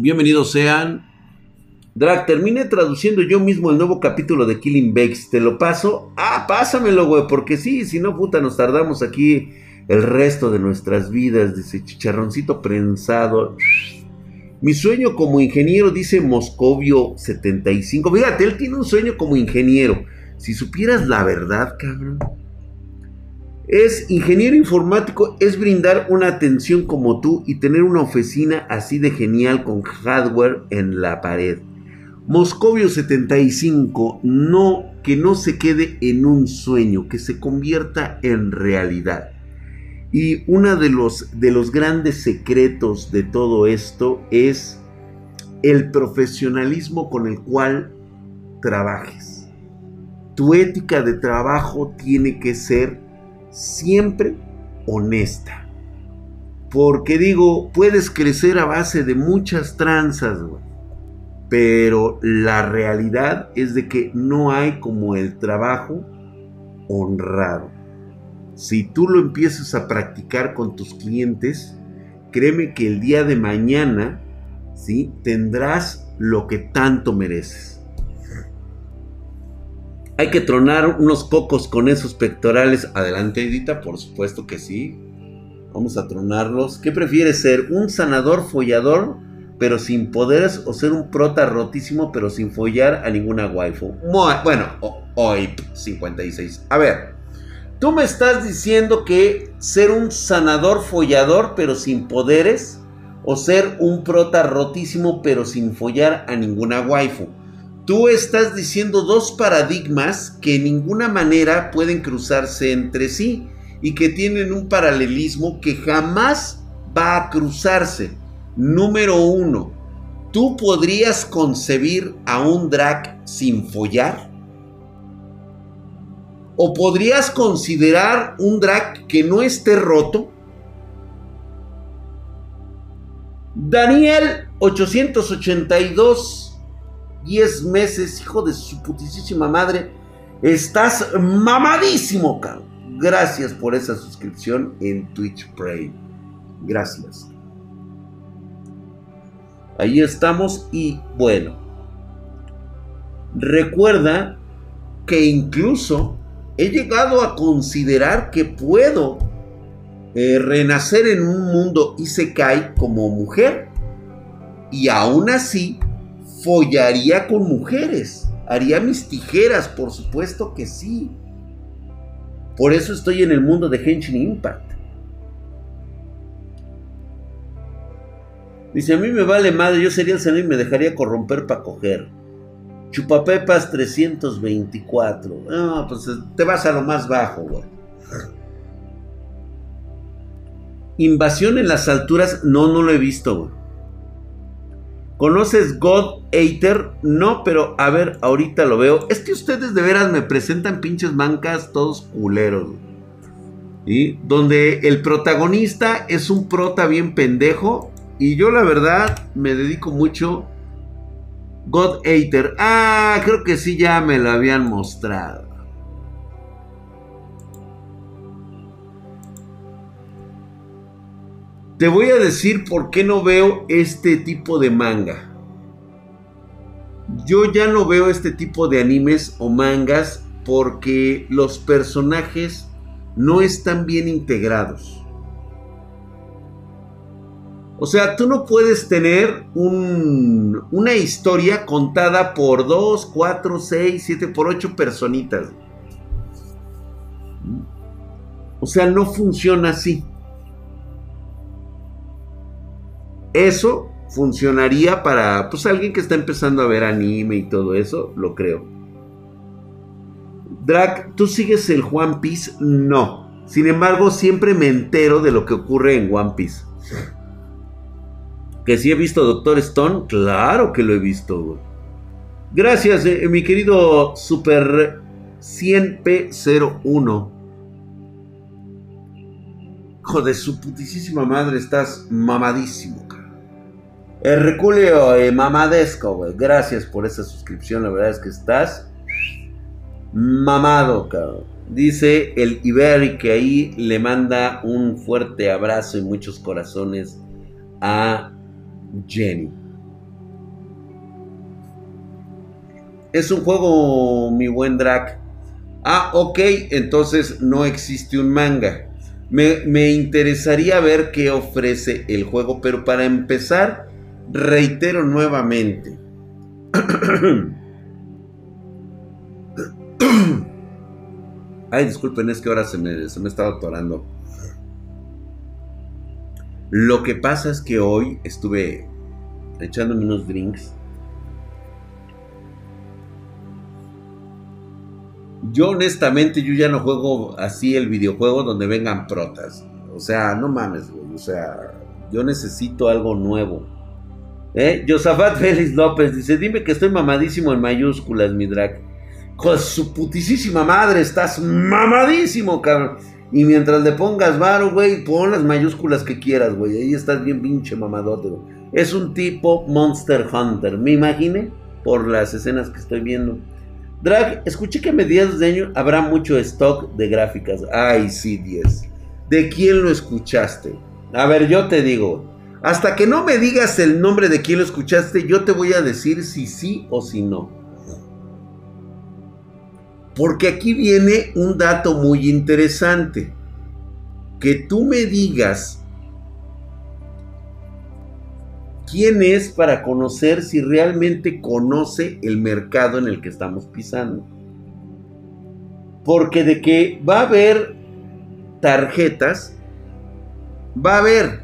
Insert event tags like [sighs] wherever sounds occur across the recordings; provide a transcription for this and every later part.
Bienvenidos sean. Drag, termine traduciendo yo mismo el nuevo capítulo de Killing Bakes. ¿Te lo paso? Ah, pásamelo, güey, porque sí, si no, puta, nos tardamos aquí el resto de nuestras vidas. Dice chicharroncito prensado. Mi sueño como ingeniero, dice Moscovio 75. Fíjate, él tiene un sueño como ingeniero. Si supieras la verdad, cabrón. Es ingeniero informático, es brindar una atención como tú y tener una oficina así de genial con hardware en la pared. Moscovio 75, no que no se quede en un sueño, que se convierta en realidad. Y uno de los, de los grandes secretos de todo esto es el profesionalismo con el cual trabajes. Tu ética de trabajo tiene que ser siempre honesta. Porque digo, puedes crecer a base de muchas tranzas, Pero la realidad es de que no hay como el trabajo honrado. Si tú lo empiezas a practicar con tus clientes, créeme que el día de mañana, ¿sí? Tendrás lo que tanto mereces. Hay que tronar unos cocos con esos pectorales. Adelante, Edita, por supuesto que sí. Vamos a tronarlos. ¿Qué prefieres ser? ¿Un sanador follador, pero sin poderes? ¿O ser un prota rotísimo, pero sin follar a ninguna waifu? Bueno, hoy 56. A ver, tú me estás diciendo que ser un sanador follador, pero sin poderes, o ser un prota rotísimo, pero sin follar a ninguna waifu. Tú estás diciendo dos paradigmas que en ninguna manera pueden cruzarse entre sí y que tienen un paralelismo que jamás va a cruzarse. Número uno, ¿tú podrías concebir a un drag sin follar? ¿O podrías considerar un drag que no esté roto? Daniel 882 10 meses, hijo de su putísima madre. Estás mamadísimo, cabrón. Gracias por esa suscripción en Twitch Prime. Gracias. Ahí estamos y bueno. Recuerda que incluso he llegado a considerar que puedo eh, renacer en un mundo y se cae como mujer. Y aún así follaría con mujeres. Haría mis tijeras, por supuesto que sí. Por eso estoy en el mundo de Henshin Impact. Dice, a mí me vale madre, yo sería el señor y me dejaría corromper para coger. Chupapepas 324. No, pues te vas a lo más bajo, güey. Invasión en las alturas, no, no lo he visto, güey. ¿Conoces God Eater? No, pero a ver, ahorita lo veo. Es que ustedes de veras me presentan pinches mancas todos culeros. ¿Y? Donde el protagonista es un prota bien pendejo. Y yo la verdad me dedico mucho. God Eater. Ah, creo que sí ya me lo habían mostrado. Te voy a decir por qué no veo este tipo de manga. Yo ya no veo este tipo de animes o mangas porque los personajes no están bien integrados. O sea, tú no puedes tener una historia contada por 2, 4, 6, 7, por 8 personitas. O sea, no funciona así. Eso funcionaría para pues alguien que está empezando a ver anime y todo eso, lo creo. Drag, ¿tú sigues el One Piece? No. Sin embargo, siempre me entero de lo que ocurre en One Piece. ¿Que si he visto Doctor Stone? Claro que lo he visto, Gracias, eh, mi querido Super 100P01 hijo de su putísima madre, estás mamadísimo. Herculeo, eh, mamadesco. Gracias por esa suscripción, la verdad es que estás mamado, cabrón. Dice el Iberi que ahí le manda un fuerte abrazo y muchos corazones a Jenny. Es un juego, mi buen Drac. Ah, ok, entonces no existe un manga. Me, interesaría ver qué ofrece el juego, pero para empezar, reitero nuevamente. [coughs] Ay, disculpen, es que ahora se me, se me estaba atorando. Lo que pasa es que hoy estuve echándome unos drinks. Yo honestamente, yo ya no juego así el videojuego donde vengan protas. O sea, no mames, güey. O sea, yo necesito algo nuevo. ¿Eh? Josafat [laughs] Félix López dice, dime que estoy mamadísimo en mayúsculas, mi drag. Con su putisísima madre, estás mamadísimo, cabrón. Y mientras le pongas varo, güey, pon las mayúsculas que quieras, güey. Ahí estás bien pinche mamadote, güey. Es un tipo Monster Hunter, me imaginé, por las escenas que estoy viendo. Drag, escuché que a mediados de año habrá mucho stock de gráficas. Ay, sí, 10. ¿De quién lo escuchaste? A ver, yo te digo. Hasta que no me digas el nombre de quién lo escuchaste, yo te voy a decir si sí o si no. Porque aquí viene un dato muy interesante. Que tú me digas quién es para conocer si realmente conoce el mercado en el que estamos pisando. Porque de que va a haber tarjetas, va a haber.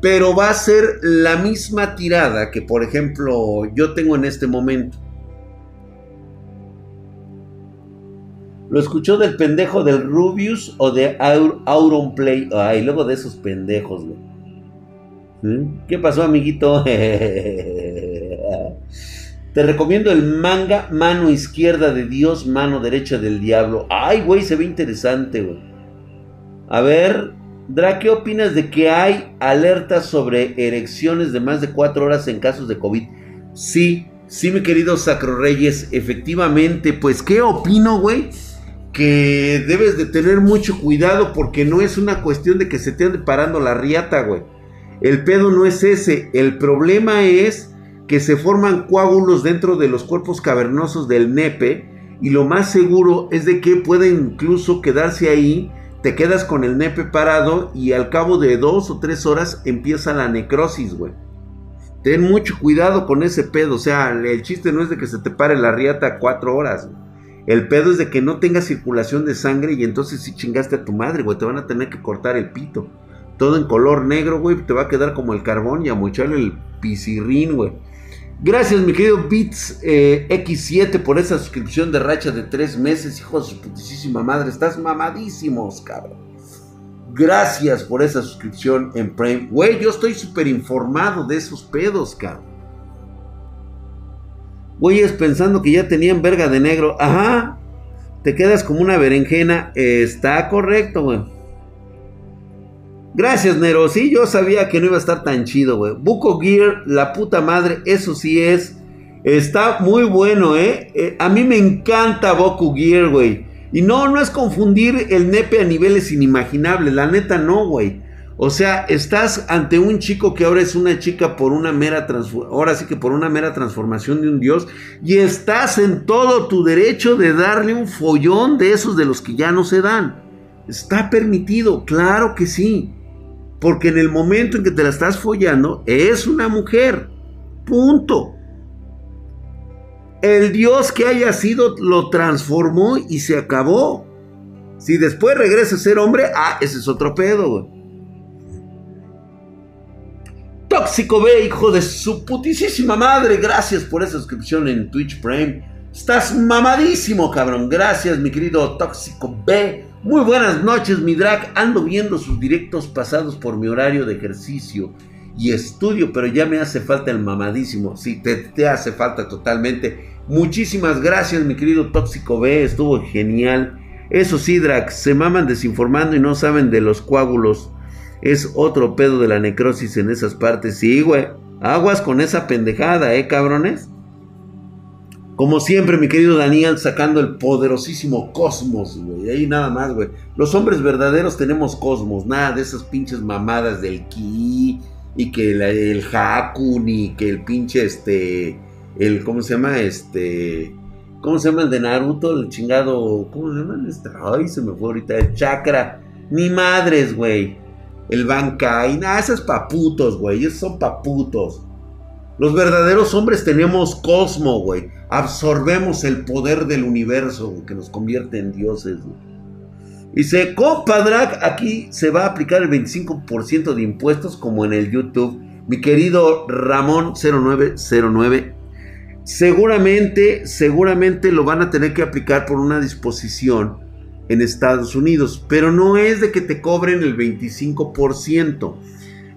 Pero va a ser la misma tirada que, por ejemplo, yo tengo en este momento. ¿Lo escuchó del pendejo del Rubius o de Auron Play? Ay, luego de esos pendejos, güey. ¿Mm? ¿Qué pasó, amiguito? [laughs] Te recomiendo el manga Mano Izquierda de Dios, Mano Derecha del Diablo. Ay, güey, se ve interesante, güey. A ver, Dra, ¿qué opinas de que hay alertas sobre erecciones de más de cuatro horas en casos de COVID? Sí, sí, mi querido Sacro Reyes, efectivamente. Pues, ¿qué opino, güey? que debes de tener mucho cuidado porque no es una cuestión de que se te ande parando la riata, güey. El pedo no es ese, el problema es que se forman coágulos dentro de los cuerpos cavernosos del nepe y lo más seguro es de que puede incluso quedarse ahí, te quedas con el nepe parado y al cabo de dos o tres horas empieza la necrosis, güey. Ten mucho cuidado con ese pedo, o sea, el chiste no es de que se te pare la riata cuatro horas. El pedo es de que no tenga circulación de sangre y entonces si chingaste a tu madre, güey, te van a tener que cortar el pito. Todo en color negro, güey, te va a quedar como el carbón y a mocharle el pisirrín, güey. Gracias, mi querido Beats eh, X7, por esa suscripción de racha de tres meses, hijo de su putísima madre. Estás mamadísimos, cabrón. Gracias por esa suscripción en Prime. Güey, yo estoy súper informado de esos pedos, cabrón. Güeyes pensando que ya tenían verga de negro. Ajá. Te quedas como una berenjena. Está correcto, güey. Gracias, Nero. Sí, yo sabía que no iba a estar tan chido, güey. Buco Gear, la puta madre, eso sí es. Está muy bueno, ¿eh? eh a mí me encanta Boku Gear, güey. Y no, no es confundir el nepe a niveles inimaginables. La neta, no, güey. O sea, estás ante un chico que ahora es una chica por una mera ahora sí que por una mera transformación de un dios y estás en todo tu derecho de darle un follón de esos de los que ya no se dan. Está permitido, claro que sí. Porque en el momento en que te la estás follando es una mujer. Punto. El dios que haya sido lo transformó y se acabó. Si después regresa a ser hombre, ah, ese es otro pedo, güey. Tóxico B, hijo de su putísima madre. Gracias por esa suscripción en Twitch Prime. Estás mamadísimo, cabrón. Gracias, mi querido Tóxico B. Muy buenas noches, mi drag. Ando viendo sus directos pasados por mi horario de ejercicio y estudio, pero ya me hace falta el mamadísimo. Sí, te, te hace falta totalmente. Muchísimas gracias, mi querido Tóxico B. Estuvo genial. Eso sí, drag, se maman desinformando y no saben de los coágulos es otro pedo de la necrosis en esas partes. Sí, güey. Aguas con esa pendejada, ¿eh, cabrones? Como siempre, mi querido Daniel, sacando el poderosísimo cosmos, güey. Ahí nada más, güey. Los hombres verdaderos tenemos cosmos. Nada de esas pinches mamadas del ki. Y que el Haku, ni que el pinche este. el, ¿cómo se llama? Este, ¿cómo se llama el de Naruto? El chingado, ¿cómo se llama? Este? Ay, se me fue ahorita, el chakra. Ni madres, güey. El Bankai, nada, esos paputos, güey, esos son paputos. Los verdaderos hombres tenemos cosmo, güey. Absorbemos el poder del universo, que nos convierte en dioses, güey. Dice, Drag, aquí se va a aplicar el 25% de impuestos como en el YouTube. Mi querido Ramón 0909, seguramente, seguramente lo van a tener que aplicar por una disposición en Estados Unidos, pero no es de que te cobren el 25%,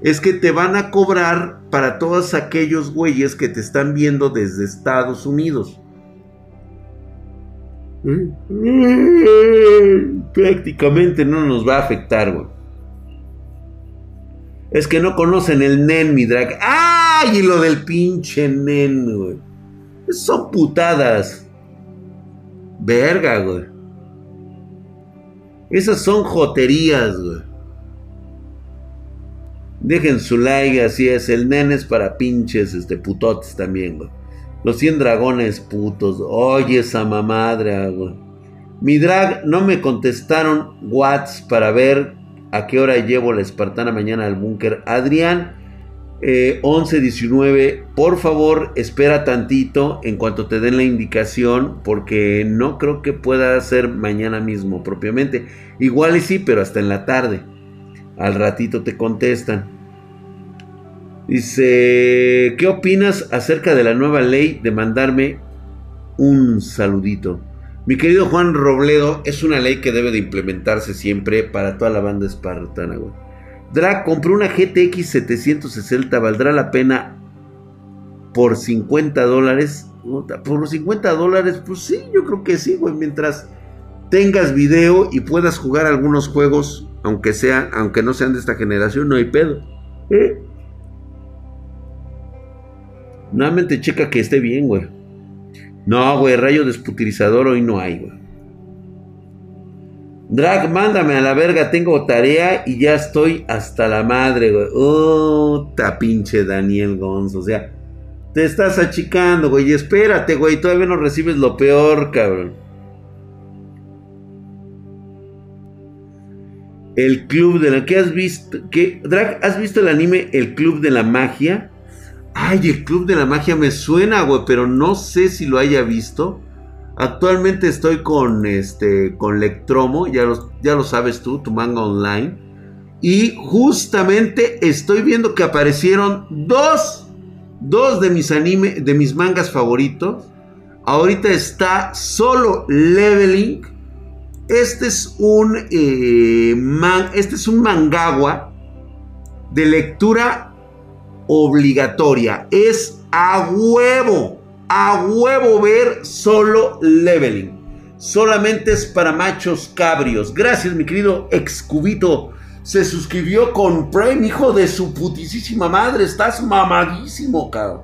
es que te van a cobrar para todos aquellos güeyes que te están viendo desde Estados Unidos. Prácticamente no nos va a afectar, güey. Es que no conocen el nen, mi drag. ¡Ay! Y lo del pinche nen, güey. Son putadas. Verga, güey. Esas son joterías, güey. Dejen su like, así es. El nen es para pinches, este, putotes también, güey. Los 100 dragones putos. Oye, esa mamadre, güey. Mi drag, no me contestaron Whats para ver a qué hora llevo la espartana mañana al búnker. Adrián, eh, 11.19, por favor, espera tantito en cuanto te den la indicación, porque no creo que pueda ser mañana mismo propiamente. Igual y sí, pero hasta en la tarde. Al ratito te contestan. Dice, ¿qué opinas acerca de la nueva ley de mandarme un saludito? Mi querido Juan Robledo, es una ley que debe de implementarse siempre para toda la banda espartana, güey. Drag, compró una GTX 760, ¿valdrá la pena por 50 dólares? Por 50 dólares, pues sí, yo creo que sí, güey. Mientras tengas video y puedas jugar algunos juegos, aunque, sea, aunque no sean de esta generación, no hay pedo. ¿Eh? Nuevamente checa que esté bien, güey. No, güey, rayo desputilizador hoy no hay, güey. Drag, mándame a la verga, tengo tarea y ya estoy hasta la madre, güey. Oh, ta pinche Daniel Gonzo. O sea, te estás achicando, güey. Espérate, güey, todavía no recibes lo peor, cabrón. El club de la... ¿Qué has visto? ¿Qué? Drag, ¿has visto el anime El Club de la Magia? Ay, el Club de la Magia me suena, güey, pero no sé si lo haya visto. Actualmente estoy con este con Lectromo, ya lo, ya lo sabes tú, tu manga online. Y justamente estoy viendo que aparecieron dos, dos de mis anime, de mis mangas favoritos. Ahorita está solo Leveling. Este es un eh, este es un mangawa de lectura obligatoria. Es a huevo, a huevo ver solo leveling. Solamente es para machos cabrios. Gracias, mi querido excubito. Se suscribió con Prime, hijo de su putísima madre. Estás mamadísimo, cabrón.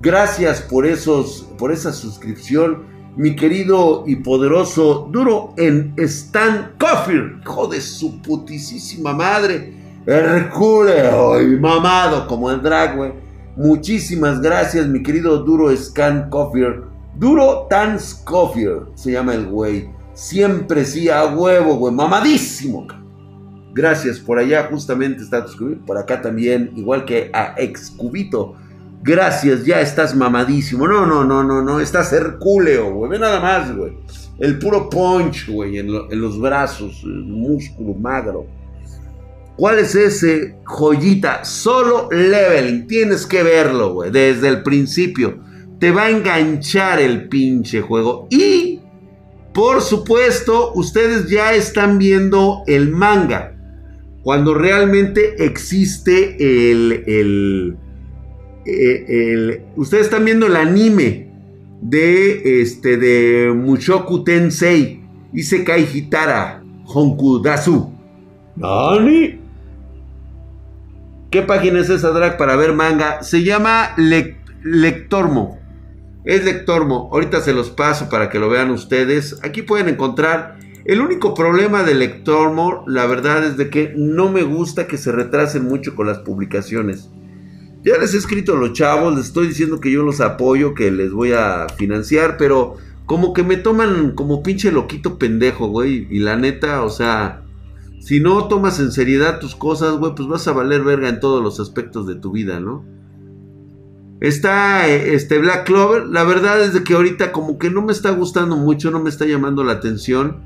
Gracias por esos, por esa suscripción, mi querido y poderoso duro en Stan Coffee, hijo de su putísima madre. Herculeo y mamado como el drag, güey. Muchísimas gracias, mi querido Duro Scan Coffee. Duro Tan Coffee se llama el güey. Siempre sí, a huevo, güey. Mamadísimo. Gracias por allá, justamente está tu Por acá también, igual que a Excubito. Gracias, ya estás mamadísimo. No, no, no, no, no. Estás hercúleo, güey. Ve nada más, güey. El puro punch, güey, en, los brazos. Músculo magro. ¿Cuál es ese joyita? Solo leveling. Tienes que verlo, güey. Desde el principio. Te va a enganchar el pinche juego. Y, por supuesto, ustedes ya están viendo el manga. Cuando realmente existe el, el, eh, el, ustedes están viendo el anime de este de Mushoku Tensei Isekai Hitara Honku Dasu. ¿Nani? ¿Qué página es esa, Drag, para ver manga? Se llama Lectormo. Es Lectormo. Ahorita se los paso para que lo vean ustedes. Aquí pueden encontrar. El único problema de Lectormo, la verdad, es de que no me gusta que se retrasen mucho con las publicaciones. ya les he escrito a los chavos, les estoy diciendo que yo los apoyo, que les voy a financiar, pero como que me toman como pinche loquito pendejo, güey. Y la neta, o sea, si no tomas en seriedad tus cosas, güey, pues vas a valer verga en todos los aspectos de tu vida, ¿no? Está este Black Clover, la verdad es que ahorita como que no me está gustando mucho, no me está llamando la atención.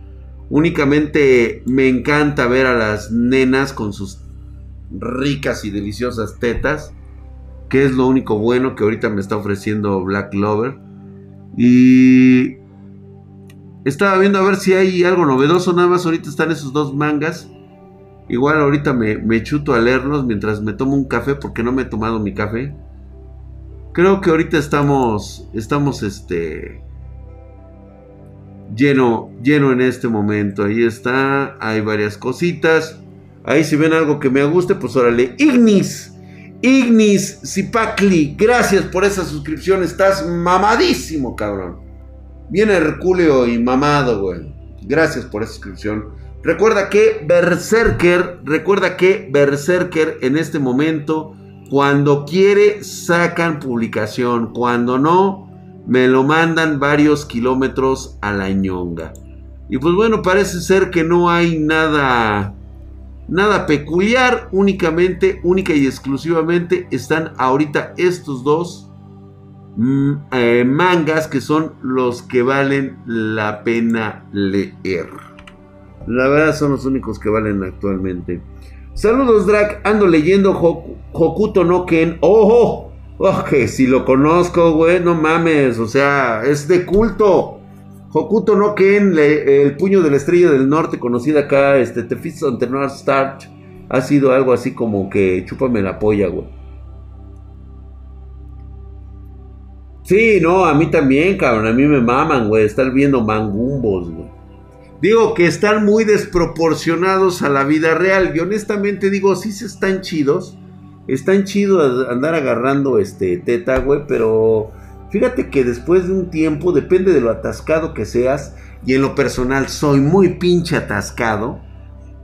Únicamente me encanta ver a las nenas con sus ricas y deliciosas tetas, que es lo único bueno que ahorita me está ofreciendo Black Clover. Y estaba viendo a ver si hay algo novedoso, nada más ahorita están esos dos mangas. Igual ahorita me, chuto a leerlos mientras me tomo un café porque no me he tomado mi café. Creo que ahorita estamos, estamos este, lleno, lleno en este momento. Ahí está, hay varias cositas. Ahí si ven algo que me guste, pues órale. Ignis, Ignis Zipacli, gracias por esa suscripción. Estás mamadísimo, cabrón. Viene Herculeo y mamado, güey. Gracias por esa suscripción. Recuerda que Berserker, recuerda que Berserker en este momento cuando quiere, sacan publicación. Cuando no, me lo mandan varios kilómetros a la ñonga. Y pues bueno, parece ser que no hay nada, nada peculiar. Únicamente, única y exclusivamente están ahorita estos dos eh, mangas que son los que valen la pena leer. La verdad son los únicos que valen actualmente. Saludos, Drac. Ando leyendo Hokuto no Ken. ¡Ojo! Oh, que si lo conozco, güey, no mames. O sea, es de culto. Hokuto no Ken, el puño de la estrella del norte, conocida acá, este, The Fist on Star, ha sido algo así como que chúpame la polla, güey. Sí, no, a mí también, cabrón, a mí me maman, güey, estar viendo mangumbos, güey. Digo que están muy desproporcionados a la vida real. Y honestamente digo, sí se están chidos. Están chidos andar agarrando este teta, güey. Pero fíjate que después de un tiempo, depende de lo atascado que seas. Y en lo personal soy muy pinche atascado.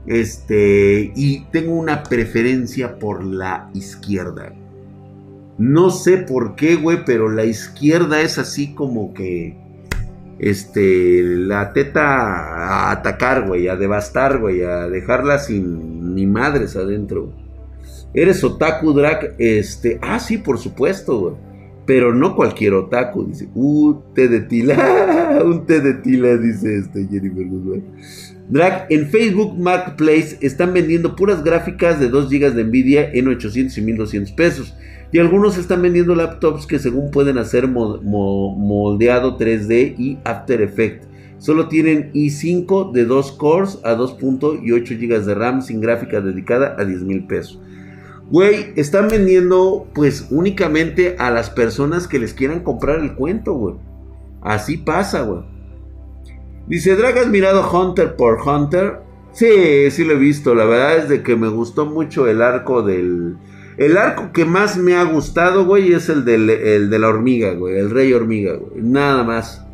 Este, y tengo una preferencia por la izquierda. No sé por qué, güey, pero la izquierda es así como que este, la teta a atacar, güey, a devastar, güey, a dejarla sin ni madres adentro. Eres otaku, Drac, este, ah, sí, por supuesto, güey. Pero no cualquier otaku, dice, un té de tila, [laughs] un té de tila, dice este Jennifer Guzmán. Drag, en Facebook Marketplace están vendiendo puras gráficas de 2 GB de Nvidia en 800 y 1200 pesos. Y algunos están vendiendo laptops que según pueden hacer moldeado 3D y After Effects. Solo tienen i5 de 2 cores a 2.8 GB de RAM sin gráfica dedicada a 10 mil pesos. Güey, están vendiendo pues únicamente a las personas que les quieran comprar el cuento, güey. Así pasa, güey. Dice, Drag, ¿has mirado Hunter por Hunter? Sí, sí lo he visto. La verdad es de que me gustó mucho el arco del el arco que más me ha gustado, güey, es el, de la hormiga, güey. El rey hormiga, güey. Nada más.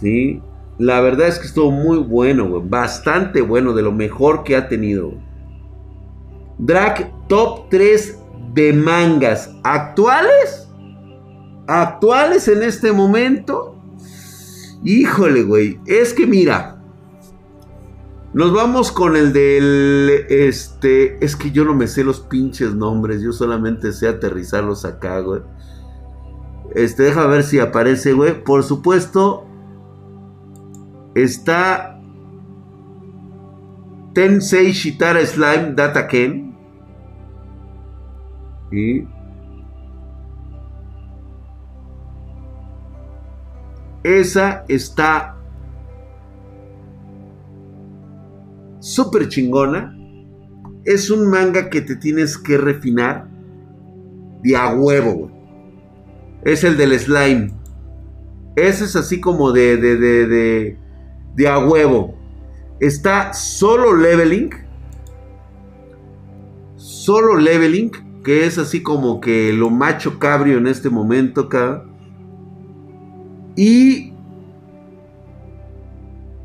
¿Sí? La verdad es que estuvo muy bueno, güey. Bastante bueno, de lo mejor que ha tenido. Drag top 3 de mangas actuales. Actuales en este momento. Híjole, güey. Es que mira. Nos vamos con el del. Este. Es que yo no me sé los pinches nombres. Yo solamente sé aterrizarlos acá, güey. Este, deja ver si aparece, güey. Por supuesto. Está. Tensei Shitara Slime Data Ken. Y. Esa está súper chingona. Es un manga que te tienes que refinar de a huevo, Es el del slime. Ese es así como de, de, de, de, de a huevo. Está solo leveling. Solo leveling. Que es así como que lo macho cabrio en este momento acá. Y...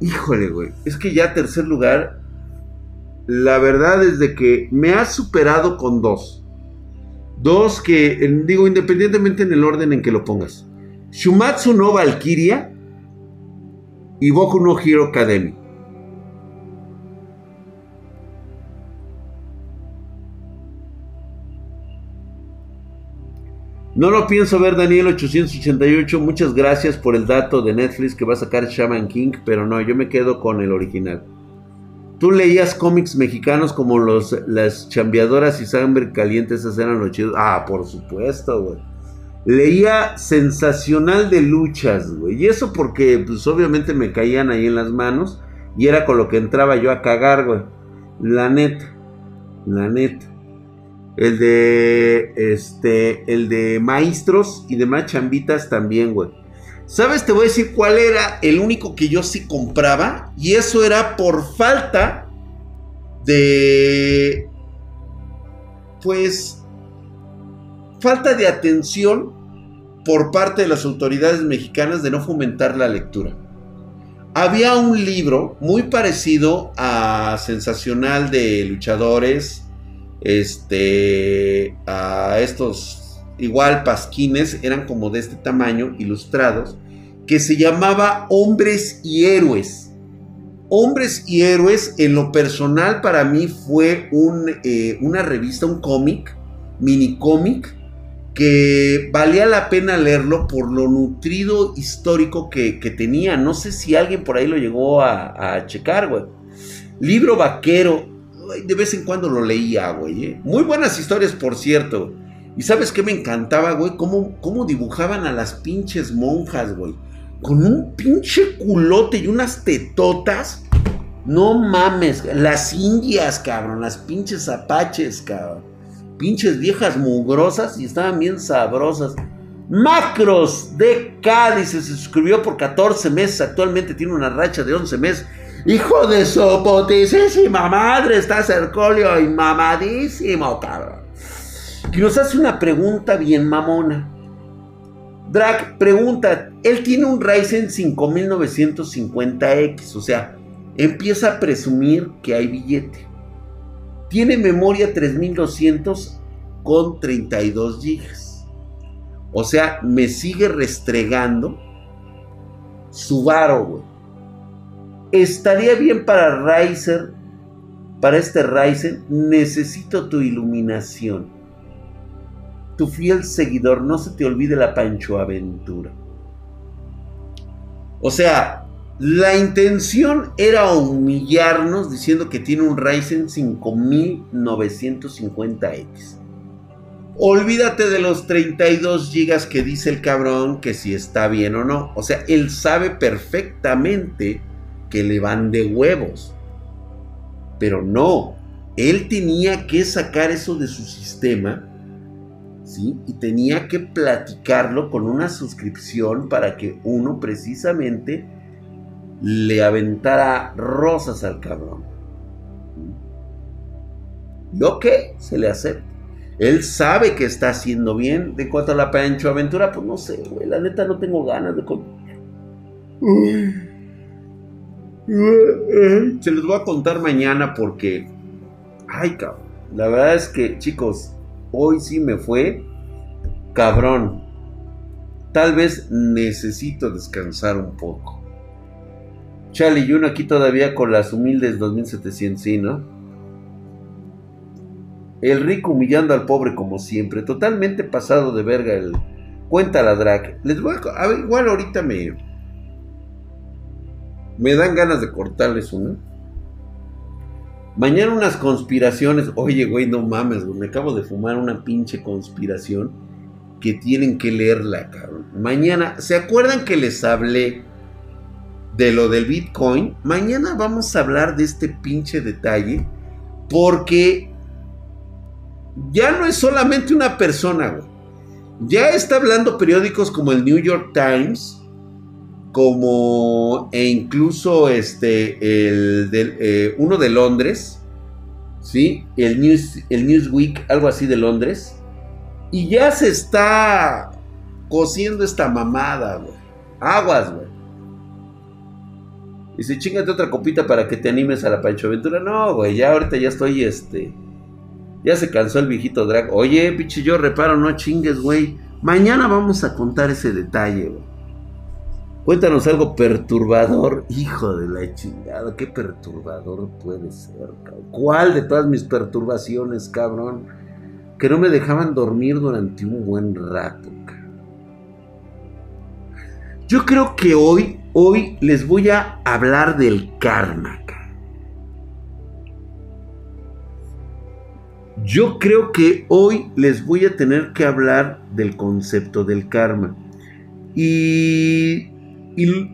Híjole, güey. Es que ya tercer lugar la verdad es de que me ha superado con dos. Dos, que digo, independientemente en el orden en que lo pongas. Shumatsu no Valkyria y Boku no Hero Academy. No lo pienso ver, Daniel 888. Muchas gracias por el dato de Netflix que va a sacar Shaman King, pero no, yo me quedo con el original. Tú leías cómics mexicanos como los, las chambeadoras y sangre caliente, esas eran los chidos. Ah, por supuesto, güey. Leía sensacional de luchas, güey. Y eso porque, pues obviamente me caían ahí en las manos y era con lo que entraba yo a cagar, güey. La neta, la neta. El de. Este. El de maestros y demás chambitas también, güey. ¿Sabes? Te voy a decir cuál era el único que yo sí compraba. Y eso era por falta de. Pues. Falta de atención por parte de las autoridades mexicanas de no fomentar la lectura. Había un libro muy parecido a Sensacional de Luchadores este, a estos igual pasquines, eran como de este tamaño, ilustrados, que se llamaba Hombres y Héroes. Hombres y Héroes, en lo personal para mí fue eh, una revista, un cómic, mini cómic, que valía la pena leerlo por lo nutrido histórico que, tenía. No sé si alguien por ahí lo llegó a, a checar, güey. Libro vaquero, de vez en cuando lo leía, güey. ¿eh? Muy buenas historias, por cierto. Y sabes qué me encantaba, güey? Cómo, cómo dibujaban a las pinches monjas, güey. Con un pinche culote y unas tetotas. No mames, las indias, cabrón. Las pinches apaches, cabrón. Pinches viejas mugrosas y estaban bien sabrosas. Macros de Cádiz se suscribió por 14 meses. Actualmente tiene una racha de 11 meses. Hijo de su putísima madre, está Cercolio y mamadísimo, cabrón. Y nos hace una pregunta bien mamona. Drag pregunta, él tiene un Ryzen 5950X, o sea, empieza a presumir que hay billete. Tiene memoria 3200 con 32 GB. O sea, me sigue restregando su varo, güey estaría bien para Riser, para este Ryzen, necesito tu iluminación. Tu fiel seguidor, no se te olvide la Pancho Aventura. O sea, la intención era humillarnos diciendo que tiene un Ryzen 5950X. Olvídate de los 32 GB que dice el cabrón que si está bien o no. O sea, él sabe perfectamente que le van de huevos. Pero no, él tenía que sacar eso de su sistema, Y tenía que platicarlo con una suscripción para que uno precisamente le aventara rosas al cabrón. ¿Y ok? Se le acepta. Él sabe que está haciendo bien. De cuanto a la Pancho Aventura, pues no sé, güey. La neta no tengo ganas de... Se los voy a contar mañana porque. Ay, cabrón. La verdad es que, chicos, hoy sí me fue cabrón. Tal vez necesito descansar un poco. Chale, y uno aquí todavía con las humildes 2700, sí, ¿no? El rico humillando al pobre como siempre. Totalmente pasado de verga el. Cuenta la drag. Les voy a. a ver, igual ahorita me me dan ganas de cortarles una. Mañana unas conspiraciones. Oye, güey, no mames, güey. Me acabo de fumar una pinche conspiración que tienen que leerla, cabrón. Mañana, ¿se acuerdan que les hablé de lo del Bitcoin? Mañana vamos a hablar de este pinche detalle porque ya no es solamente una persona, güey. Ya está hablando periódicos como el New York Times, como e incluso este el eh, uno de Londres, sí, el News el Newsweek, algo así de Londres, y ya se está cociendo esta mamada, güey. Aguas, güey. Si chingate otra copita para que te animes a la Pancho Aventura. No, güey, ya ahorita ya estoy este Ya se cansó el viejito drag. Oye, pinche, yo reparo, no chingues, güey. Mañana vamos a contar ese detalle, güey. Cuéntanos algo perturbador. Hijo de la chingada, qué perturbador puede ser, cabrón. ¿Cuál de todas mis perturbaciones, cabrón? Que no me dejaban dormir durante un buen rato, cabrón. Yo creo que hoy, hoy les voy a hablar del karma, cabrón. Yo creo que hoy les voy a tener que hablar del concepto del karma. Y y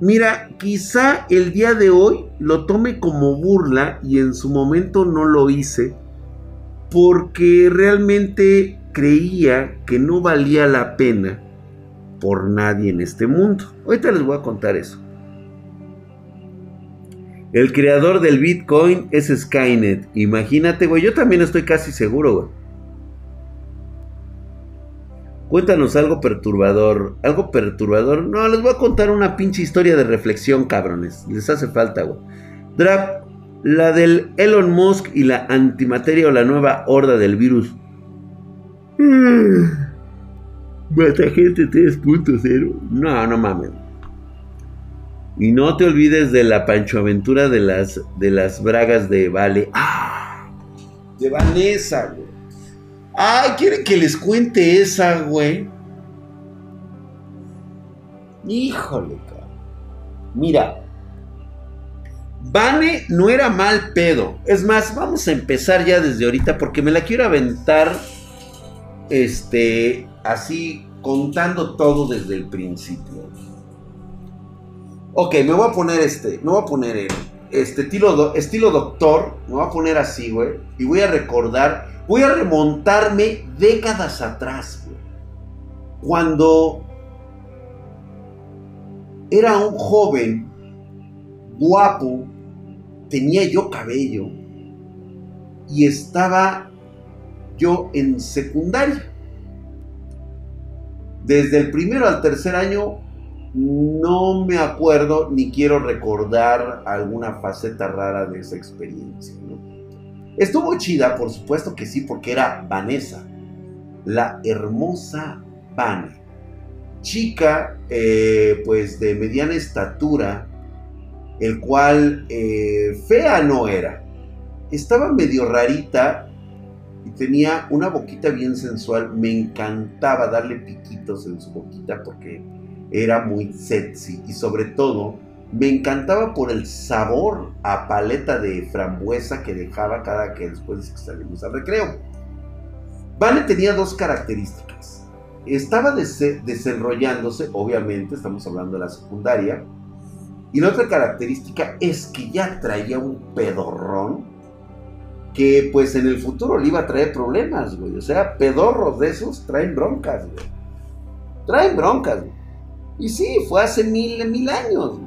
mira, quizá el día de hoy lo tome como burla y en su momento no lo hice porque realmente creía que no valía la pena por nadie en este mundo. Ahorita les voy a contar eso. El creador del Bitcoin es Skynet. Imagínate, güey. Yo también estoy casi seguro, güey. Cuéntanos algo perturbador. Algo perturbador. No, les voy a contar una pinche historia de reflexión, cabrones. Les hace falta, güey. Drap, la del Elon Musk y la antimateria o la nueva horda del virus. Mata gente 3.0. No, no mames. Y no te olvides de la panchoaventura de las, de las bragas de Vale. ¡Ah! De Vanessa, güey. Ay, ¿quieren que les cuente esa, güey? Híjole, cabrón. Mira. Vane no era mal pedo. Es más, vamos a empezar ya desde ahorita porque me la quiero aventar. Este, así, contando todo desde el principio. Ok, me voy a poner este, me voy a poner este estilo, estilo doctor, me voy a poner así, güey, y voy a recordar Voy a remontarme décadas atrás. Cuando era un joven, guapo, tenía yo cabello y estaba yo en secundaria. Desde el primero al tercer año no me acuerdo ni quiero recordar alguna faceta rara de esa experiencia. ¿no? Estuvo chida, por supuesto que sí, porque era Vanessa, la hermosa Van. Chica, eh, pues de mediana estatura, el cual eh, fea no era. Estaba medio rarita y tenía una boquita bien sensual. Me encantaba darle piquitos en su boquita porque era muy sexy y sobre todo me encantaba por el sabor a paleta de frambuesa que dejaba cada que después de que salimos al recreo. Vale tenía dos características. Estaba desenrollándose, obviamente, estamos hablando de la secundaria. Y la otra característica es que ya traía un pedorrón que pues en el futuro le iba a traer problemas, güey. O sea, pedorros de esos traen broncas, güey. Traen broncas, güey. Y sí, fue hace mil, mil años, güey.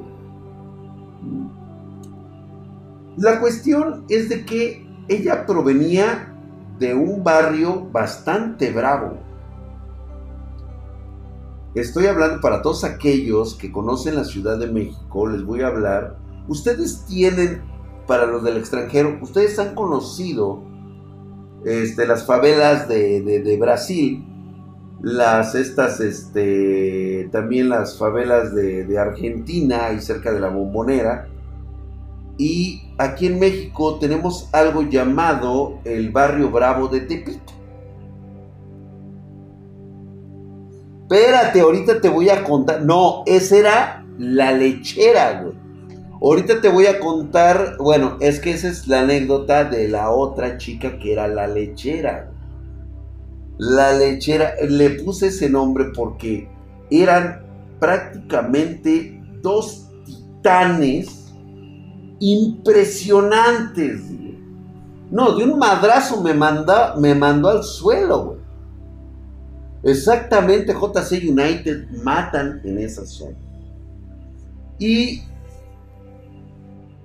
La cuestión es de que ella provenía de un barrio bastante bravo. Estoy hablando para todos aquellos que conocen la Ciudad de México, les voy a hablar. Ustedes tienen, para los del extranjero, ustedes han conocido este, las favelas de, Brasil, las estas, este, también las favelas de, de Argentina y cerca de la Bombonera y aquí en México tenemos algo llamado el barrio Bravo de Tepito. Espérate, ahorita te voy a contar. No, esa era la lechera, güey. Ahorita te voy a contar, bueno, es que esa es la anécdota de la otra chica que era la lechera. La lechera, le puse ese nombre porque eran prácticamente dos titanes impresionantes. No, de un madrazo me, manda, me mandó al suelo, güey. Exactamente, JC United matan en esa zona. Y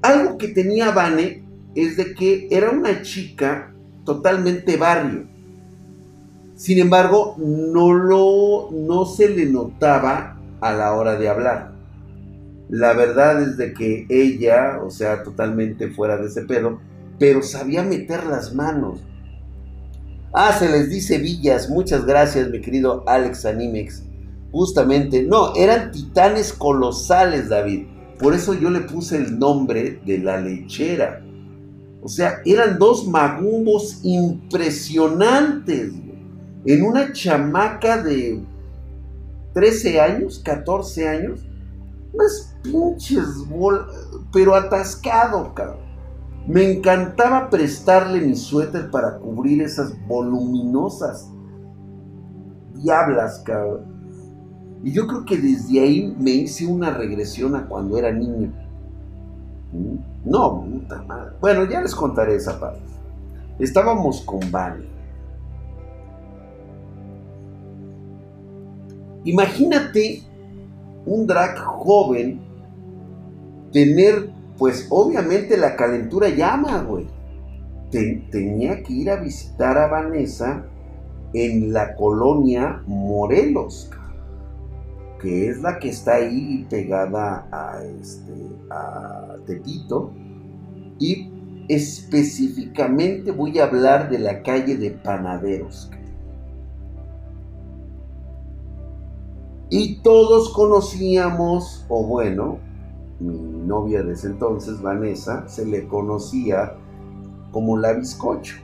algo que tenía Vane es de que era una chica totalmente barrio. Sin embargo, no lo no se le notaba a la hora de hablar. La verdad es de que ella, o sea, totalmente fuera de ese pedo, pero sabía meter las manos. Ah, se les dice villas. Muchas gracias, mi querido Alex Animex. Justamente, no, eran titanes colosales, David. Por eso yo le puse el nombre de la lechera. O sea, eran dos magumbos impresionantes. En una chamaca de 13 años, 14 años. Unas pinches bolas, pero atascado, cabrón. Me encantaba prestarle mi suéter para cubrir esas voluminosas diablas, cabrón. Y yo creo que desde ahí me hice una regresión a cuando era niño. ¿Mm? No, puta madre. Bueno, ya les contaré esa parte. Estábamos con Vani. Imagínate un drag joven tener, pues obviamente la calentura llama, güey. tenía que ir a visitar a Vanessa en la colonia Morelos, que es la que está ahí pegada a, este. Y específicamente voy a hablar de la calle de Panaderos. Y todos conocíamos, o bueno, mi novia de ese entonces, Vanessa, se le conocía como la bizcocho.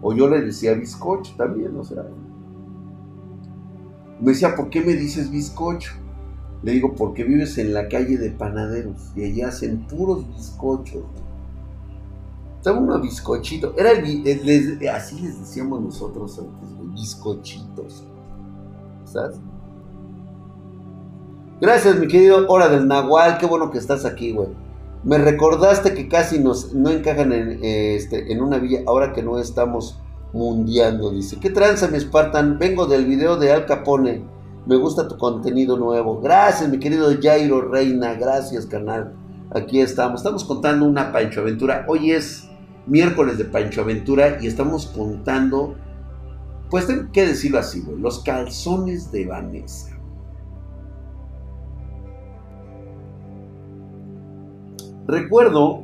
O yo le decía bizcocho también, o sea. Me decía, ¿por qué me dices bizcocho? Le digo, porque vives en la calle de panaderos y allá hacen puros bizcochos. Estaba uno bizcochito. Era el, así les decíamos nosotros antes, bizcochitos. ¿Sabes? Gracias, mi querido Hora del Nahual. Qué bueno que estás aquí, güey. Me recordaste que casi nos no encajan en, este, en una villa ahora que no estamos mundiando. Dice, ¿qué tranza, mi Spartan? Vengo del video de Al Capone. Me gusta tu contenido nuevo. Gracias, mi querido Jairo Reina. Gracias, canal. Aquí estamos. Estamos contando una Pancho Aventura. Hoy es miércoles de Pancho Aventura y estamos contando, pues tengo que decirlo así, güey, los calzones de Vanessa. Recuerdo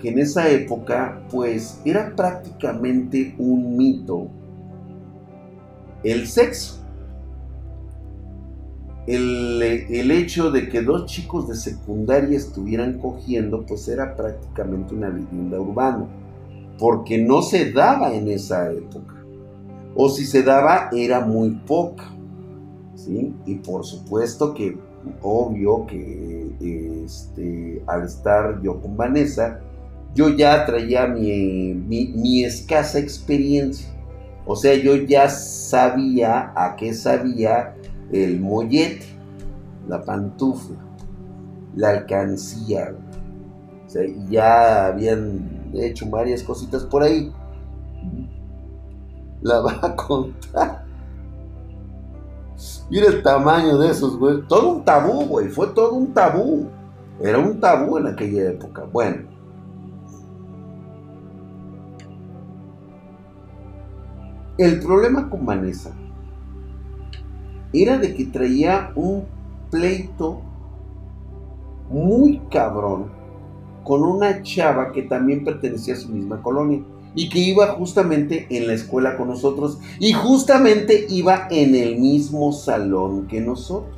que en esa época, pues era prácticamente un mito el sexo. El, hecho de que dos chicos de secundaria estuvieran cogiendo, pues era prácticamente una vivienda urbana, porque no se daba en esa época. O si se daba, era muy poca. ¿sí? Y por supuesto que obvio que este, al estar yo con Vanessa, yo ya traía mi, escasa experiencia. O sea, yo ya sabía a qué sabía el mollete, la pantufla, la alcancía. O sea, ya habían hecho varias cositas por ahí. La va a contar. Mira el tamaño de esos, güey. Todo un tabú, güey. Fue todo un tabú. Era un tabú en aquella época. Bueno. El problema con Vanessa era de que traía un pleito muy cabrón con una chava que también pertenecía a su misma colonia y que iba justamente en la escuela con nosotros y justamente iba en el mismo salón que nosotros.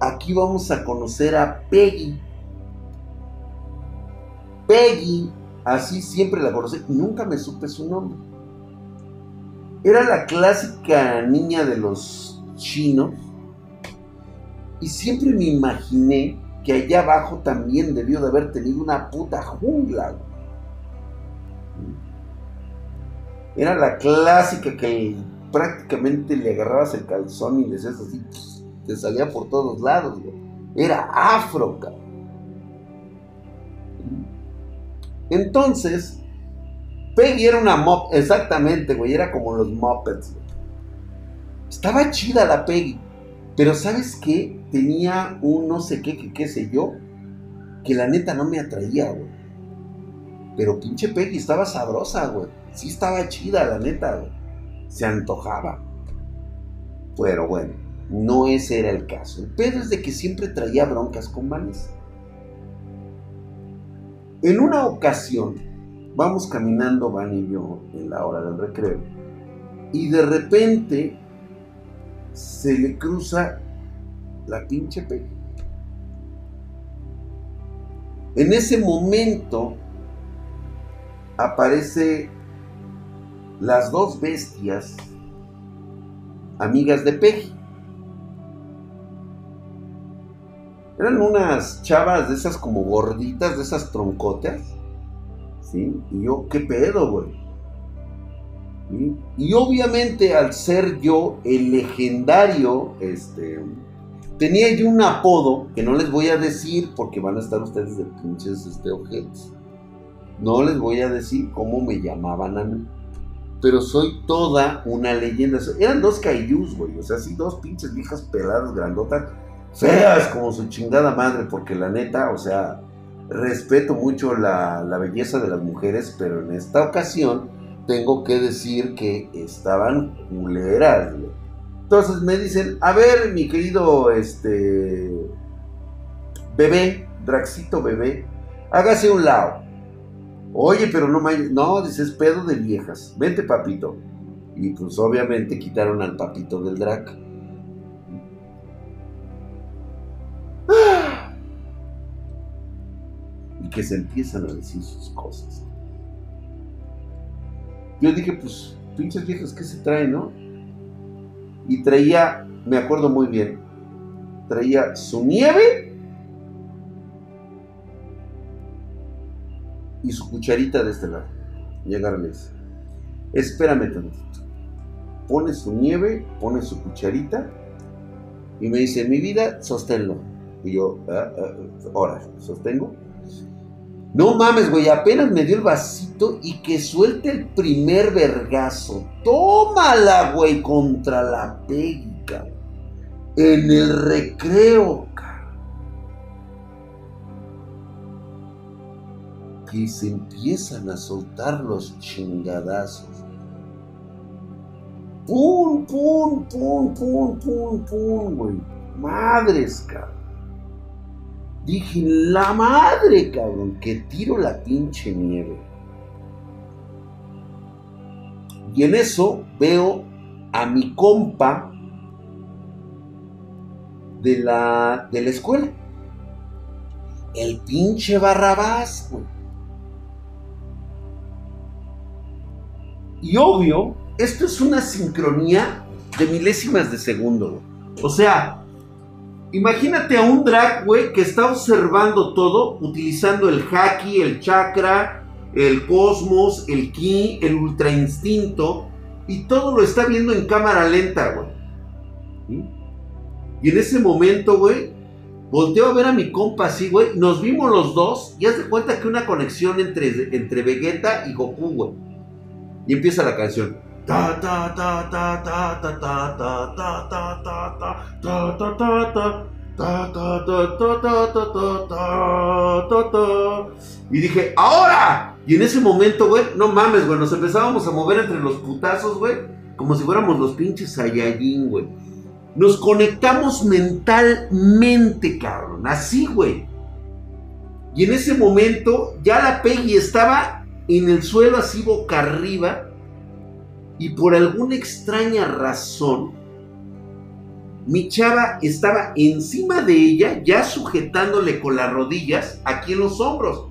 Aquí vamos a conocer a Peggy. Peggy, así siempre la conocí, nunca me supe su nombre. Era la clásica niña de los chinos y siempre me imaginé que allá abajo también debió de haber tenido una puta jungla. Era la clásica que prácticamente le agarrabas el calzón y le hacías así, te salía por todos lados, Era afro, Entonces, Peggy era una mop, exactamente, güey, era como los mopeds. Estaba chida la Peggy. Pero ¿sabes qué? Tenía un no sé qué, qué sé yo, que la neta no me atraía, güey. Pero pinche Peggy estaba sabrosa, güey. Sí estaba chida, la neta, güey. Se antojaba. Pero bueno, no ese era el caso. El pedo es de que siempre traía broncas con Vanessa. En una ocasión, Vamos caminando, Van y yo, en la hora del recreo. Y de repente se le cruza la pinche Peggy. En ese momento aparece las dos bestias amigas de Peggy. Eran unas chavas de esas como gorditas, de esas troncotas. ¿Sí? Y yo, ¿qué pedo, güey? Y obviamente al ser yo el legendario, este, tenía yo un apodo que no les voy a decir porque van a estar ustedes de pinches este. No les voy a decir cómo me llamaban a mí. Pero soy toda una leyenda. Eran dos kaijus, güey. O sea, así dos pinches viejas peladas, grandotas, feas como su chingada madre. Porque la neta, o sea, respeto mucho la, la belleza de las mujeres, pero en esta ocasión tengo que decir que estaban culeras, Entonces me dicen, a ver, mi querido este bebé, Draxito bebé, hágase un lado. Oye, pero no. No, dices pedo de viejas. Vente, papito. Y pues obviamente quitaron al papito del Drac. [sighs] Y que se empiezan a decir sus cosas. Yo dije, pues, pinches viejas, ¿qué se trae, no? Y traía, me acuerdo muy bien, traía su nieve y su cucharita de este lado. Llegaron ese. Espérame tantito. Pone su nieve, pone su cucharita y me dice, mi vida, sosténlo. Y yo, ah, ah, ahora, sostengo. No mames, güey, apenas me dio el vasito y que suelte el primer vergazo. Tómala, güey, contra la pégica. En el recreo, Que se empiezan a soltar los chingadazos. Pum, pum, pum, pum, pum, pum, güey. Madres, cabrón. Dije, la madre, cabrón, que tiro la pinche nieve. Y en eso veo a mi compa de la, de la escuela. El pinche Barrabás, güey. Y obvio, esto es una sincronía de milésimas de segundo. O sea, Imagínate a un drag, güey, que está observando todo, utilizando el haki, el chakra, el cosmos, el ki, el ultra instinto, y todo lo está viendo en cámara lenta, güey. Y en ese momento, güey, volteo a ver a mi compa así, güey. Nos vimos los dos y haz de cuenta que una conexión entre, entre Vegeta y Goku, güey. Y empieza la canción. Ta ta ta ta ta ta ta ta ta ta ta ta ta ta ta ta y dije, ¡ahora! Y en ese momento, güey, no mames, güey, nos empezábamos a mover entre los putazos, güey, como si fuéramos los pinches Saiyajin, güey. Nos conectamos mentalmente, cabrón, así, güey. Y en ese momento ya la Peggy estaba en el suelo así boca arriba y por alguna extraña razón, mi chava estaba encima de ella, ya sujetándole con las rodillas aquí en los hombros.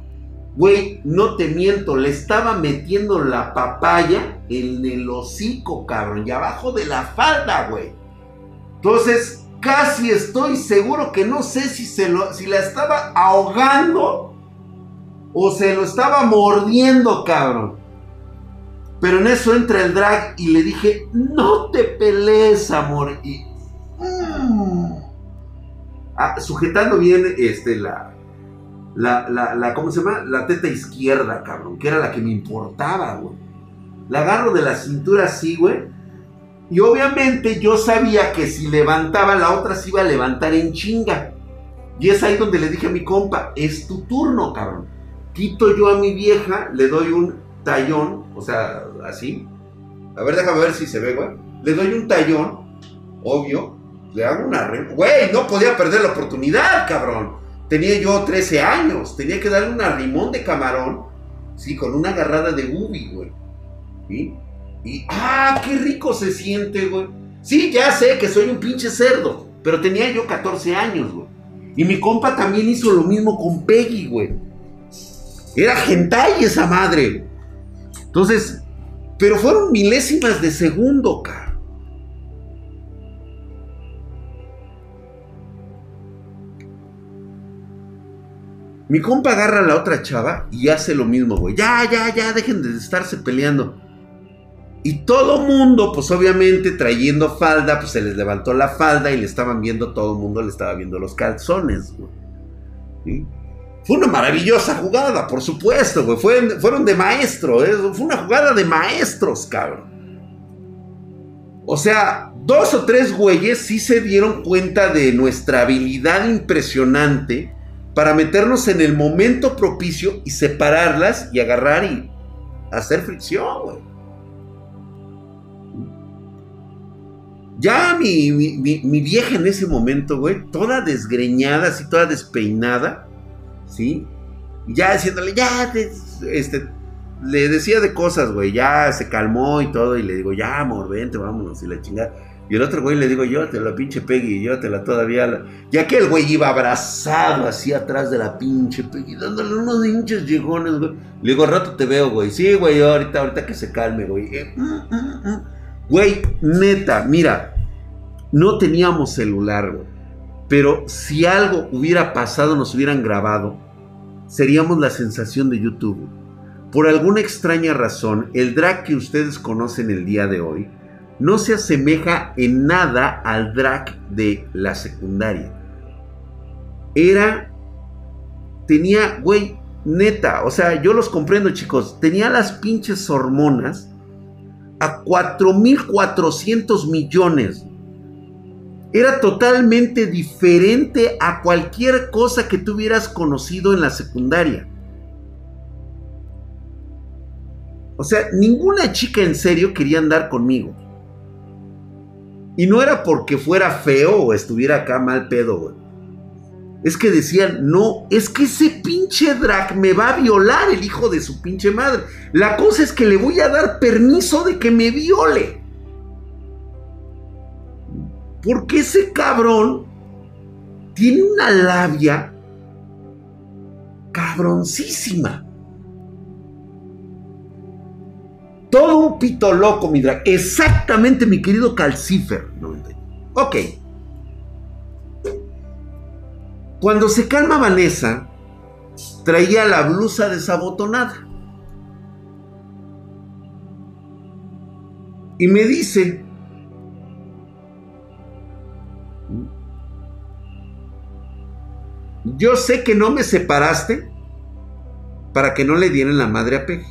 Güey, no te miento, le estaba metiendo la papaya en el hocico, cabrón, y abajo de la falda, güey. Entonces, casi estoy seguro que no sé si, se lo, si la estaba ahogando o se lo estaba mordiendo, cabrón. Pero en eso entra el drag y le dije, no te pelees, amor. Y, mm, ah, sujetando bien este, la, la, la, ¿cómo se llama? La teta izquierda, cabrón, que era la que me importaba, güey. La agarro de la cintura así, güey. Y obviamente yo sabía que si levantaba, la otra se iba a levantar en chinga. Y es ahí donde le dije a mi compa, es tu turno, cabrón. Quito yo a mi vieja, le doy un tallón, o sea, así. A ver, déjame ver si se ve, güey. Le doy un tallón, obvio. Le hago una re... Güey, no podía perder la oportunidad, cabrón. Tenía yo 13 años. Tenía que darle un arrimón de camarón Sí, con una agarrada de ubi, güey. ¿Sí? Y, ¡ah, qué rico se siente, güey! Sí, ya sé que soy un pinche cerdo, pero tenía yo 14 años, güey. Y mi compa también hizo lo mismo con Peggy, güey. Era hentai esa madre. Entonces, pero fueron milésimas de segundo, cara. Mi compa agarra a la otra chava y hace lo mismo, güey. Ya, ya, ya, dejen de estarse peleando. Y todo mundo, pues obviamente trayendo falda, pues se les levantó la falda y le estaban viendo, todo el mundo le estaba viendo los calzones, güey. Fue una maravillosa jugada, por supuesto, güey. fueron de maestro, ¿eh? fue una jugada de maestros, cabrón. O sea, dos o tres güeyes sí se dieron cuenta de nuestra habilidad impresionante para meternos en el momento propicio y separarlas y agarrar y hacer fricción, güey. Ya mi, mi, vieja en ese momento, güey, toda desgreñada, así toda despeinada, ¿sí? Ya diciéndole, ya, este, le decía de cosas, güey, ya se calmó y todo, y le digo, ya, amor, vente, vámonos, y la chingada. Y el otro güey le digo, yo te la pinche Peggy, yo te la todavía. Ya que el güey iba abrazado así atrás de la pinche Peggy, dándole unos hinches llegones, güey. Le digo, rato te veo, güey. Sí, güey, ahorita, ahorita que se calme, güey. Eh, mm, mm, mm. Güey, neta, mira, no teníamos celular, güey. Pero si algo hubiera pasado, nos hubieran grabado, seríamos la sensación de YouTube. Por alguna extraña razón, el drag que ustedes conocen el día de hoy no se asemeja en nada al drag de la secundaria. Era, tenía, güey, neta, o sea, yo los comprendo chicos, tenía las pinches hormonas a 4.400 millones. Era totalmente diferente a cualquier cosa que tú hubieras conocido en la secundaria. O sea, ninguna chica en serio quería andar conmigo. Y no era porque fuera feo o estuviera acá mal pedo, güey. Es que decían, no, es que ese pinche drag me va a violar el hijo de su pinche madre. La cosa es que le voy a dar permiso de que me viole. Porque ese cabrón tiene una labia cabroncísima. Todo un pito loco, mi. Exactamente, mi querido Calcifer. Ok. Cuando se calma Vanessa, traía la blusa desabotonada. Y me dice, yo sé que no me separaste para que no le dieran la madre a Peje.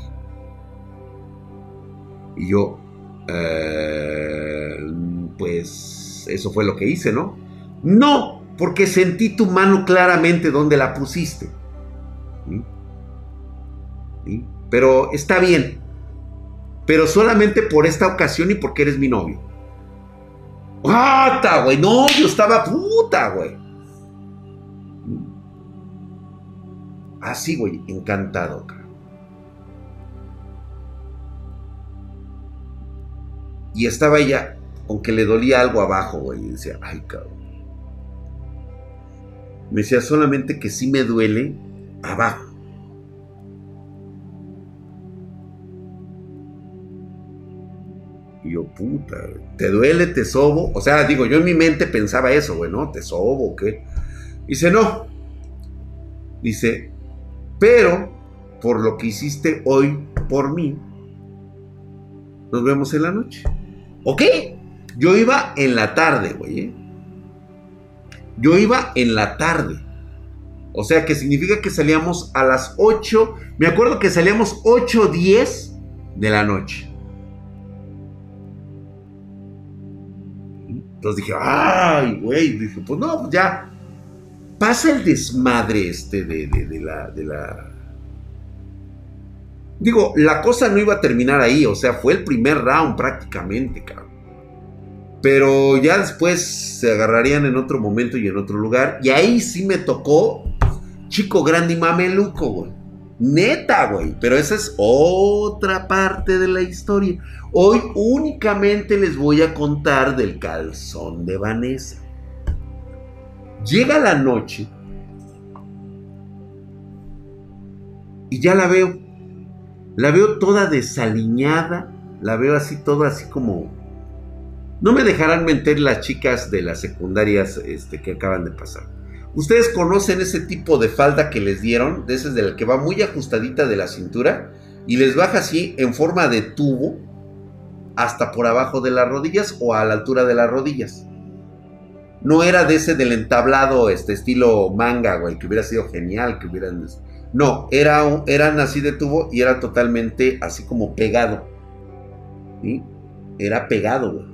Y yo, eh, pues eso fue lo que hice, ¿no? No, porque sentí tu mano claramente donde la pusiste. Pero está bien. Pero solamente por esta ocasión y porque eres mi novio. ¡Puta, güey! No, yo estaba puta, güey. Así, güey, encantado. Y estaba ella, aunque le dolía algo abajo, güey. Y decía, ay, cabrón. Me decía solamente que sí me duele abajo. Y yo, puta, ¿te duele, te sobo? O sea, digo, yo en mi mente pensaba eso, güey, ¿no? ¿Te sobo o qué? Dice, no. Dice, pero por lo que hiciste hoy por mí, nos vemos en la noche. ¿Ok? Yo iba en la tarde, güey. ¿eh? Yo iba en la tarde. O sea, que significa que salíamos a las 8. Me acuerdo que salíamos 8.10 de la noche. Entonces dije, ay, güey. Dije, pues no, pues ya. Pasa el desmadre este de, de la, de la Digo, la cosa no iba a terminar ahí, o sea, fue el primer round prácticamente, cabrón. Pero ya después se agarrarían en otro momento y en otro lugar. Y ahí sí me tocó chico grande y mameluco, güey. Neta, güey. Pero esa es otra parte de la historia. Hoy únicamente les voy a contar del calzón de Vanessa. Llega la noche y ya la veo. La veo toda desaliñada. La veo así, toda así como... No me dejarán mentir las chicas de las secundarias este, que acaban de pasar. Ustedes conocen ese tipo de falda que les dieron, de ese de la que va muy ajustadita de la cintura y les baja así en forma de tubo hasta por abajo de las rodillas o a la altura de las rodillas. No era de ese del entablado, este estilo manga, güey, que hubiera sido genial, que hubieran... No, era, eran así de tubo y era totalmente así como pegado. ¿sí? Era pegado.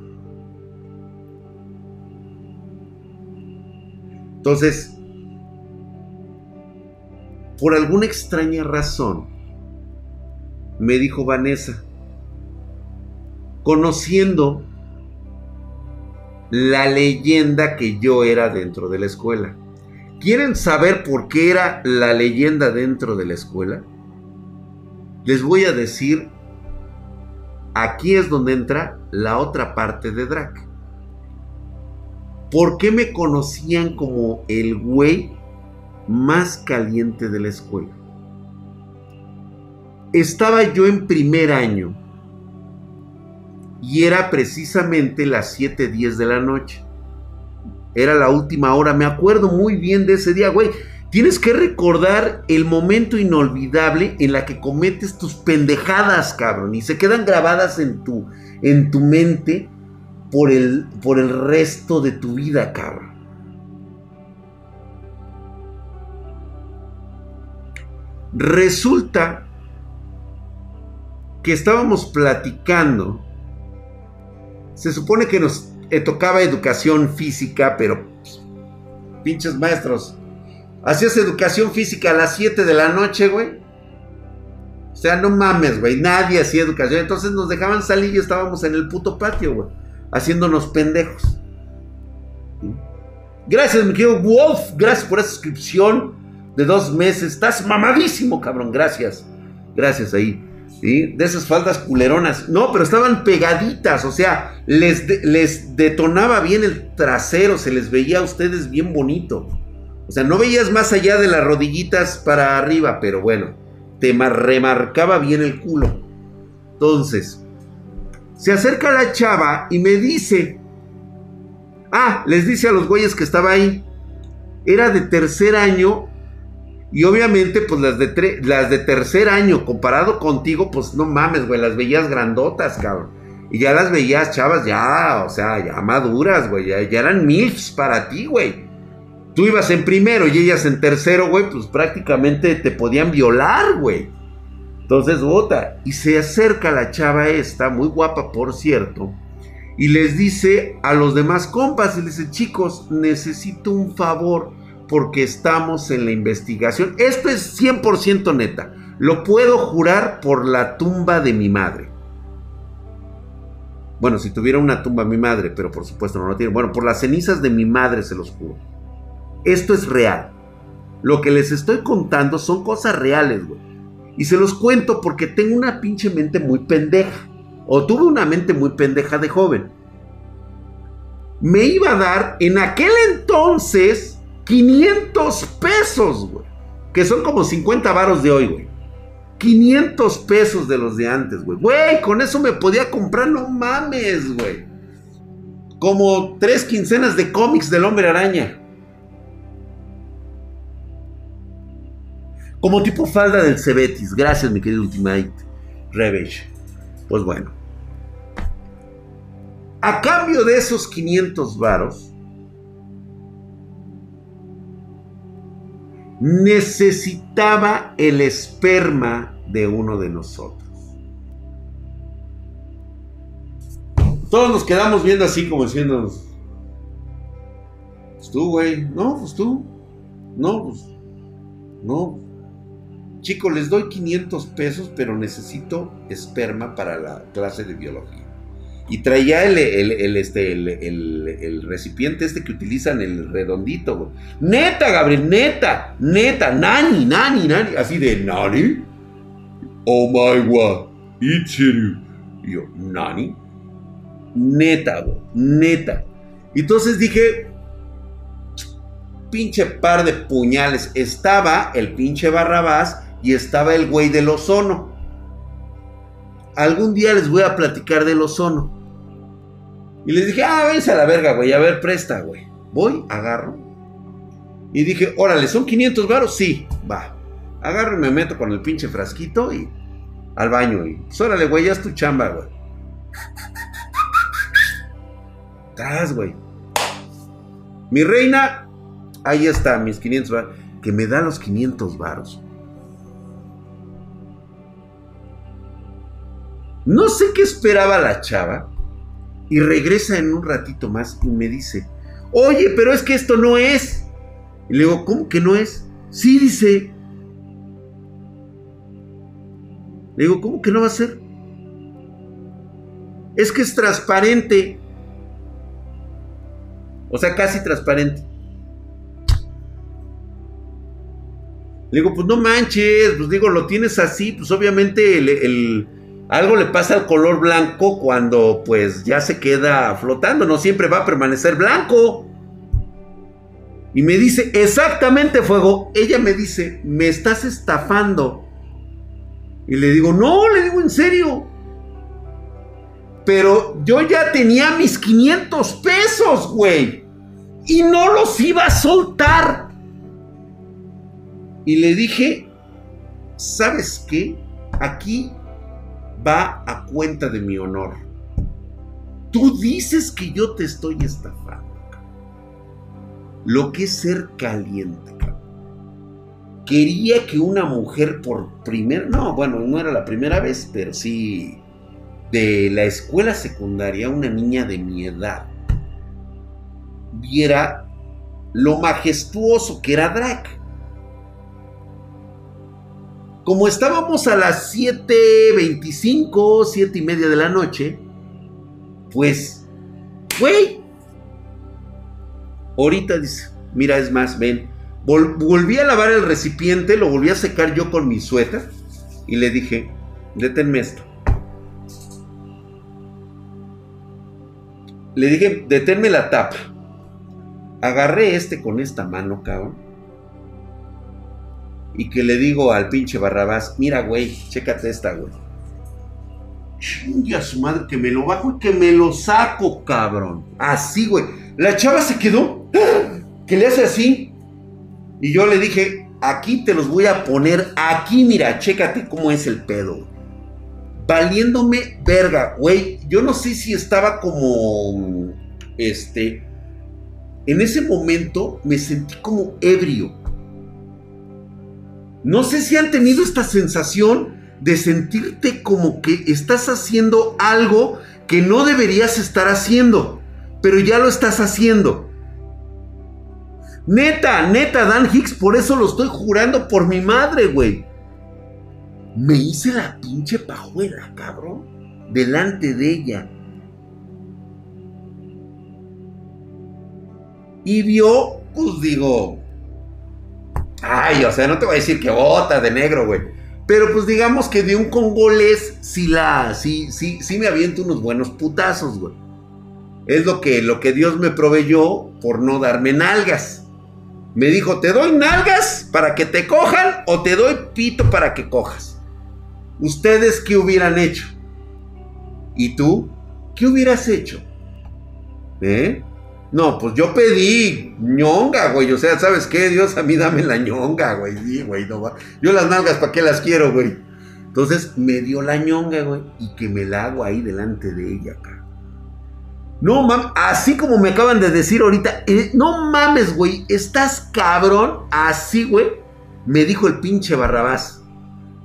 Entonces, por alguna extraña razón, me dijo Vanessa, conociendo la leyenda que yo era dentro de la escuela. ¿Quieren saber por qué era la leyenda dentro de la escuela? Les voy a decir, aquí es donde entra la otra parte de Drac. ¿Por qué me conocían como el güey más caliente de la escuela? Estaba yo en primer año y era precisamente las 7:10 de la noche. Era la última hora, me acuerdo muy bien de ese día, güey. Tienes que recordar el momento inolvidable en la que cometes tus pendejadas, cabrón, y se quedan grabadas en tu, en tu mente por el, por el resto de tu vida, cabrón. Resulta que estábamos platicando. Se supone que nos eh, tocaba educación física, pero pues, pinches maestros. Hacías educación física a las 7 de la noche, güey. O sea, no mames, güey. Nadie hacía educación. Entonces nos dejaban salir y estábamos en el puto patio, güey haciéndonos pendejos. Gracias, mi querido Wolf. Gracias por esa suscripción de dos meses. Estás mamadísimo, cabrón. Gracias. Gracias ahí. De esas faldas culeronas. No, pero estaban pegaditas. O sea, les, les detonaba bien el trasero. Se les veía a ustedes bien bonito. O sea, no veías más allá de las rodillitas para arriba. Pero bueno, te remarcaba bien el culo. Entonces, se acerca la chava y me dice, ah, les dice a los güeyes que estaba ahí, era de tercer año y obviamente pues las de, las de tercer año comparado contigo, pues no mames, güey, las veías grandotas, cabrón. Y ya las veías chavas ya, o sea, ya maduras, güey, ya, ya eran milfs para ti, güey. Tú ibas en primero y ellas en tercero, güey, pues prácticamente te podían violar, güey. Entonces vota y se acerca la chava esta, muy guapa por cierto, y les dice a los demás compas, y les dice, chicos, necesito un favor porque estamos en la investigación. Esto es 100% neta. Lo puedo jurar por la tumba de mi madre. Bueno, si tuviera una tumba mi madre, pero por supuesto no lo tiene. Bueno, por las cenizas de mi madre se los juro. Esto es real. Lo que les estoy contando son cosas reales, güey. Y se los cuento porque tengo una pinche mente muy pendeja. O tuve una mente muy pendeja de joven. Me iba a dar en aquel entonces 500 pesos, güey. Que son como 50 varos de hoy, güey. 500 pesos de los de antes, güey. Güey, con eso me podía comprar, no mames, güey. Como tres quincenas de cómics del hombre araña. Como tipo falda del Cebetis. Gracias, mi querido Ultimate Revenge. Pues bueno. A cambio de esos 500 varos, necesitaba el esperma de uno de nosotros. Todos nos quedamos viendo así como diciendo, pues tú, güey, no, pues tú, no, pues, no, Chicos, les doy 500 pesos, pero necesito esperma para la clase de biología. Y traía el, este, el, recipiente este que utilizan, el redondito. Neta, Gabriel, neta, neta, nani, nani, nani. Así de, nani. Oh my god, you. Y yo, nani. Neta, güey, neta. Entonces dije, pinche par de puñales. Estaba el pinche Barrabás y estaba el güey del ozono. Algún día les voy a platicar del ozono. Y les dije, ah, vence a la verga, güey, a ver, presta, güey. Voy, agarro. Y dije, órale, ¿son 500 varos? Sí, va. Agarro y me meto con el pinche frasquito y al baño. Y órale, güey, ya es tu chamba, güey. Tras, güey. Mi reina, ahí está, mis 500 varos. Que me da los 500 varos. No sé qué esperaba la chava. Y regresa en un ratito más y me dice, oye, pero es que esto no es. Y le digo, ¿cómo que no es? Sí, dice. Le digo, ¿cómo que no va a ser? Es que es transparente. O sea, casi transparente. Le digo, pues no manches, pues digo, lo tienes así, pues obviamente el algo le pasa al color blanco cuando pues ya se queda flotando, no siempre va a permanecer blanco. Y me dice, exactamente fuego. Ella me dice, me estás estafando. Y le digo, no, le digo en serio. Pero yo ya tenía mis 500 pesos, güey. Y no los iba a soltar. Y le dije, ¿sabes qué? Aquí va a cuenta de mi honor. Tú dices que yo te estoy estafando. Lo que es ser caliente. Quería que una mujer por primera, no, bueno, no era la primera vez, pero sí de la escuela secundaria, una niña de mi edad, viera lo majestuoso que era Drake. Como estábamos a las 7.25, 7 y media de la noche, pues, güey, ahorita dice, mira, es más, ven, volví a lavar el recipiente, lo volví a secar yo con mi suéter y le dije, deténme esto. Le dije, deténme la tapa. Agarré este con esta mano, cabrón y que le digo al pinche Barrabás, mira, güey, chécate esta, güey. Chingue a su madre, que me lo bajo y que me lo saco, cabrón. Así, güey. La chava se quedó, que le hace así. Y yo le dije, aquí te los voy a poner, aquí, mira, chécate cómo es el pedo. Valiéndome verga, güey. Yo no sé si estaba como, este, en ese momento me sentí como ebrio. No sé si han tenido esta sensación de sentirte como que estás haciendo algo que no deberías estar haciendo, pero ya lo estás haciendo. Neta, neta, Dan Hicks, por eso lo estoy jurando por mi madre, güey. Me hice la pinche pajuela, cabrón, delante de ella. Y vio, pues digo, Ay, o sea, no te voy a decir que bota de negro, güey. Pero pues digamos que de un congolés sí la, sí, sí me aviento unos buenos putazos, güey. Es lo que, lo que Dios me proveyó por no darme nalgas. Me dijo, ¿te doy nalgas para que te cojan o te doy pito para que cojas? ¿Ustedes qué hubieran hecho? ¿Y tú? ¿Qué hubieras hecho? ¿Eh? No, pues yo pedí ñonga, güey. O sea, ¿sabes qué? Dios a mí dame la ñonga, güey. Sí, güey, no va. Yo las nalgas, ¿para qué las quiero, güey? Entonces me dio la ñonga, güey. Y que me la hago ahí delante de ella, acá. No mames, así como me acaban de decir ahorita, eh, no mames, güey, estás cabrón, así, güey, me dijo el pinche Barrabás.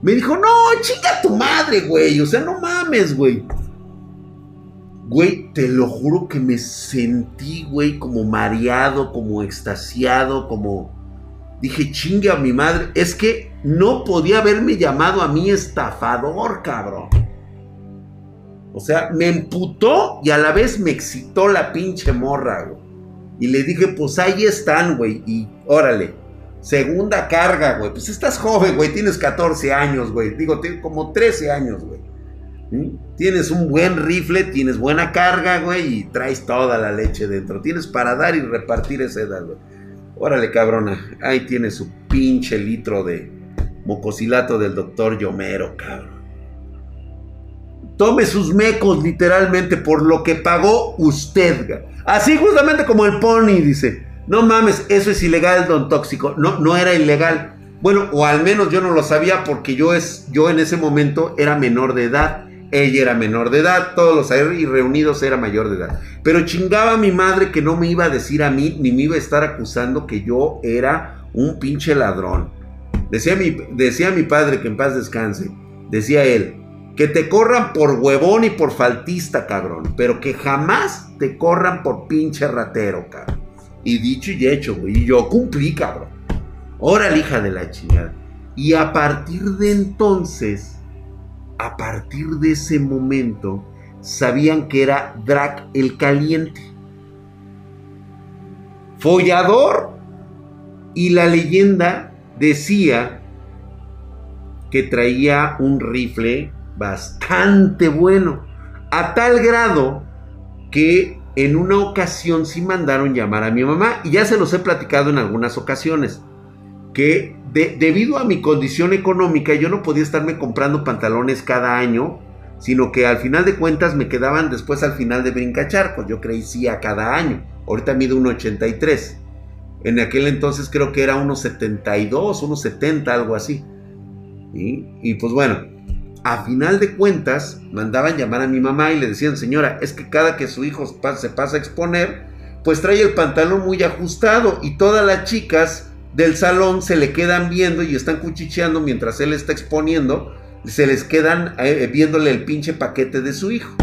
Me dijo, no, chinga tu madre, güey, o sea, no mames, güey. Güey, te lo juro que me sentí, güey, como mareado, como extasiado, como... Dije, chingue a mi madre. Es que no podía haberme llamado a mí estafador, cabrón. O sea, me emputó y a la vez me excitó la pinche morra, güey. Y le dije, pues ahí están, güey. Y órale, segunda carga, güey. Pues estás joven, güey. Tienes 14 años, güey. Digo, tienes como 13 años, güey. Tienes un buen rifle, tienes buena carga, güey. Y traes toda la leche dentro. Tienes para dar y repartir esa edad. Órale, cabrona. Ahí tiene su pinche litro de mocosilato del doctor Yomero, cabrón. Tome sus mecos literalmente por lo que pagó usted. Así justamente como el pony dice. No mames, eso es ilegal, don tóxico. No, no era ilegal. Bueno, o al menos yo no lo sabía porque yo, es, yo en ese momento era menor de edad. Ella era menor de edad, todos los ahí reunidos era mayor de edad. Pero chingaba a mi madre que no me iba a decir a mí, ni me iba a estar acusando que yo era un pinche ladrón. Decía mi, decía mi padre que en paz descanse. Decía él, que te corran por huevón y por faltista, cabrón. Pero que jamás te corran por pinche ratero, cabrón. Y dicho y hecho, güey. Y yo cumplí, cabrón. Órale, hija de la chingada. Y a partir de entonces, a partir de ese momento, sabían que era Drac el Caliente. Follador. Y la leyenda decía que traía un rifle bastante bueno. A tal grado que en una ocasión sí mandaron llamar a mi mamá. Y ya se los he platicado en algunas ocasiones. Que debido a mi condición económica yo no podía estarme comprando pantalones cada año. Sino que al final de cuentas me quedaban después al final de brincacharcos. Yo crecía cada año. Ahorita mido 1,83. En aquel entonces creo que era 1,72, 1,70, algo así. Y pues bueno, a final de cuentas, mandaban llamar a mi mamá y le decían, señora, es que cada que su hijo se pasa a exponer, pues trae el pantalón muy ajustado y todas las chicas del salón se le quedan viendo y están cuchicheando mientras él está exponiendo, se les quedan eh, viéndole el pinche paquete de su hijo.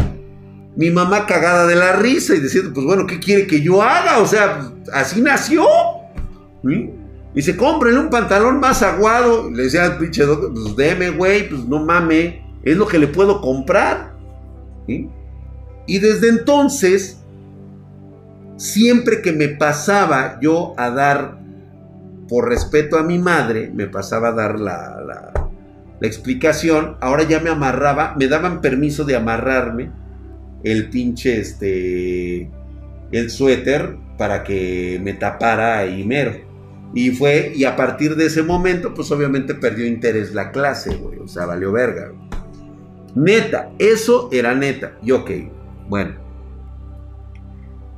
Mi mamá cagada de la risa y diciendo, pues bueno, ¿qué quiere que yo haga? O sea, así nació. Y se compren un pantalón más aguado. Le decía al pinche doctor, pues deme, güey, pues no mame. Es lo que le puedo comprar. Y desde entonces, siempre que me pasaba yo a dar, por respeto a mi madre, me pasaba a dar la, la, explicación. Ahora ya me amarraba, me daban permiso de amarrarme el pinche, este, el suéter para que me tapara ahí mero. Y fue, y a partir de ese momento, pues obviamente perdió interés la clase, güey. O sea, valió verga. Neta, eso era neta. Y ok, bueno.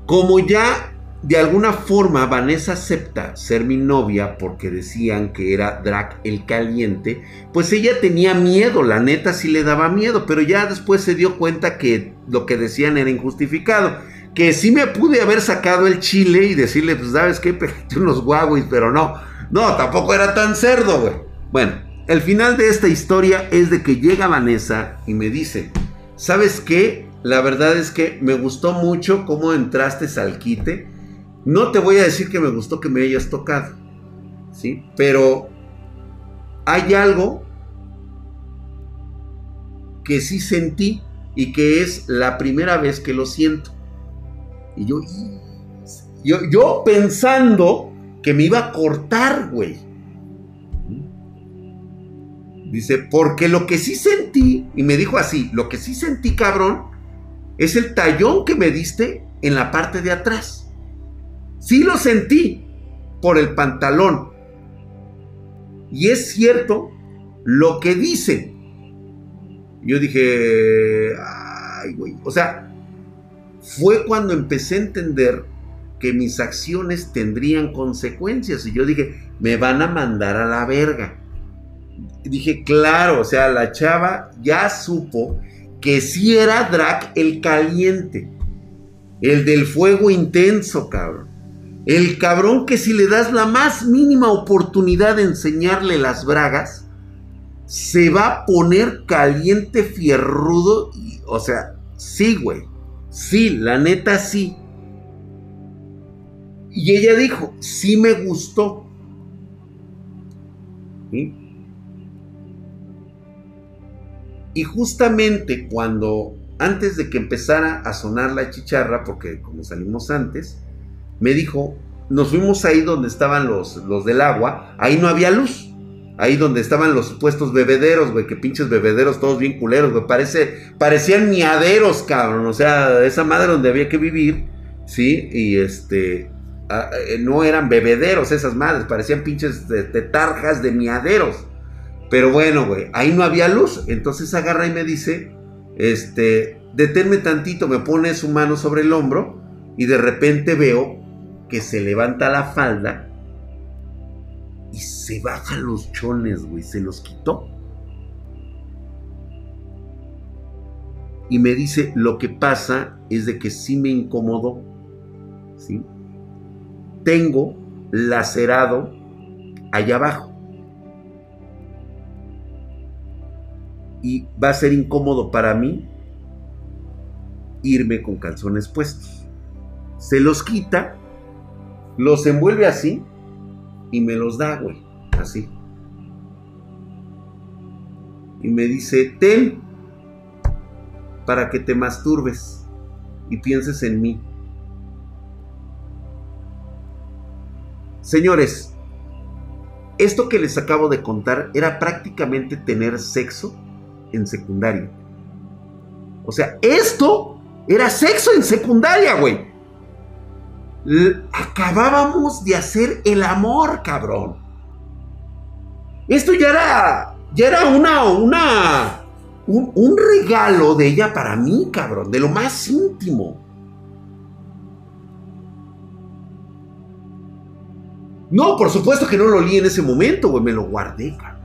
Como ya de alguna forma Vanessa acepta ser mi novia porque decían que era Drac el caliente, pues ella tenía miedo, la neta sí le daba miedo, pero ya después se dio cuenta que lo que decían era injustificado que sí me pude haber sacado el chile y decirle, pues, ¿sabes qué? [laughs] Pégate unos guaguis, pero no. No, tampoco era tan cerdo, güey. Bueno, el final de esta historia es de que llega Vanessa y me dice, ¿sabes qué? La verdad es que me gustó mucho cómo entraste al quite. No te voy a decir que me gustó que me hayas tocado, ¿sí? Pero hay algo que sí sentí y que es la primera vez que lo siento. Y yo, yo, yo pensando que me iba a cortar, güey. Dice, porque lo que sí sentí, y me dijo así, lo que sí sentí, cabrón, es el tallón que me diste en la parte de atrás. Sí lo sentí por el pantalón. Y es cierto lo que dice. Yo dije, ay, güey. O sea, fue cuando empecé a entender que mis acciones tendrían consecuencias. Y yo dije, me van a mandar a la verga. dije, claro, o sea, la chava ya supo que sí era Drac el caliente. El del fuego intenso, cabrón. El cabrón que si le das la más mínima oportunidad de enseñarle las bragas, se va a poner caliente fierrudo. o sea, sí, güey. Sí, la neta sí. Y ella dijo, sí me gustó. Y justamente cuando antes de que empezara a sonar la chicharra, porque como salimos antes, me dijo, nos fuimos ahí donde estaban los, los del agua, ahí no había luz. Ahí donde estaban los supuestos bebederos, güey, que pinches bebederos todos bien culeros, güey. Parece, parecían miaderos, cabrón. O sea, esa madre donde había que vivir, ¿sí? Y este, eh, no eran bebederos esas madres, parecían pinches de, tarjas de miaderos. Pero bueno, güey, ahí no había luz. Entonces agarra y me dice, este, deténme tantito, me pone su mano sobre el hombro y de repente veo que se levanta la falda y se baja los chones, güey, se los quitó. Y me dice, lo que pasa es de que sí me incomodó, ¿sí? Tengo lacerado allá abajo. Y va a ser incómodo para mí irme con calzones puestos. Se los quita, los envuelve así y me los da, güey. Así. Y me dice, ten para que te masturbes y pienses en mí. Señores, esto que les acabo de contar era prácticamente tener sexo en secundaria. O sea, esto era sexo en secundaria, güey acabábamos de hacer el amor, cabrón. Esto ya era, ya era una, una, un, regalo de ella para mí, cabrón, de lo más íntimo. No, por supuesto que no lo leí en ese momento, güey, me lo guardé, cabrón.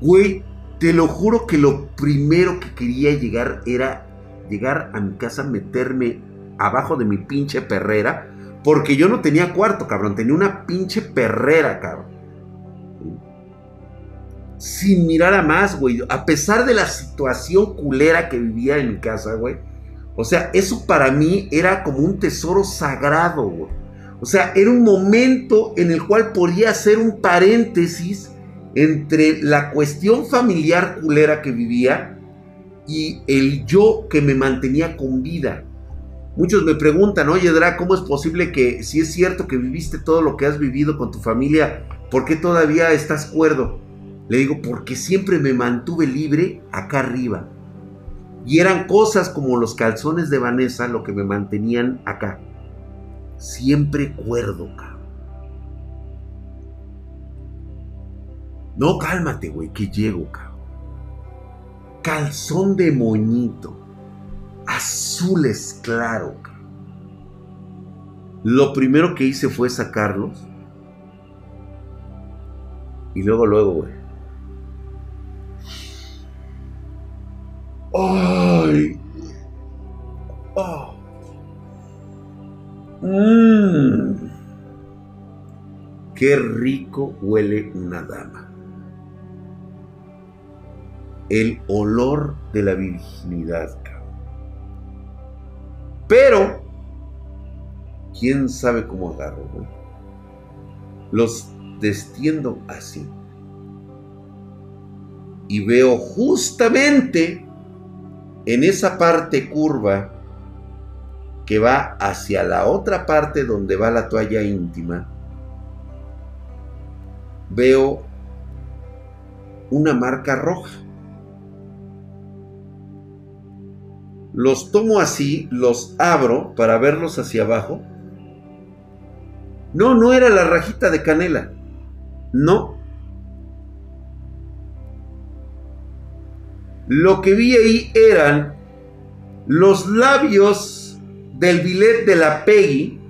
Güey, te lo juro que lo primero que quería llegar era llegar a mi casa, meterme abajo de mi pinche perrera. Porque yo no tenía cuarto, cabrón. Tenía una pinche perrera, cabrón. Sin mirar a más, güey. A pesar de la situación culera que vivía en mi casa, güey. O sea, eso para mí era como un tesoro sagrado, güey. O sea, era un momento en el cual podía hacer un paréntesis entre la cuestión familiar culera que vivía y el yo que me mantenía con vida. Muchos me preguntan, oye Dra, ¿cómo es posible que si es cierto que viviste todo lo que has vivido con tu familia, ¿por qué todavía estás cuerdo? Le digo, porque siempre me mantuve libre acá arriba. Y eran cosas como los calzones de Vanessa lo que me mantenían acá. Siempre cuerdo, cabrón. No, cálmate, güey, que llego, cabrón. Calzón de moñito azules claro. Lo primero que hice fue sacarlos. Y luego, luego, güey. ¡Ay! Oh. Mm. ¡Qué rico huele una dama! El olor de la virginidad. Pero, quién sabe cómo agarro, güey. Los destiendo así. Y veo justamente en esa parte curva que va hacia la otra parte donde va la toalla íntima, veo una marca roja. Los tomo así, los abro para verlos hacia abajo. No, no era la rajita de canela. No. Lo que vi ahí eran los labios del bilet de la Peggy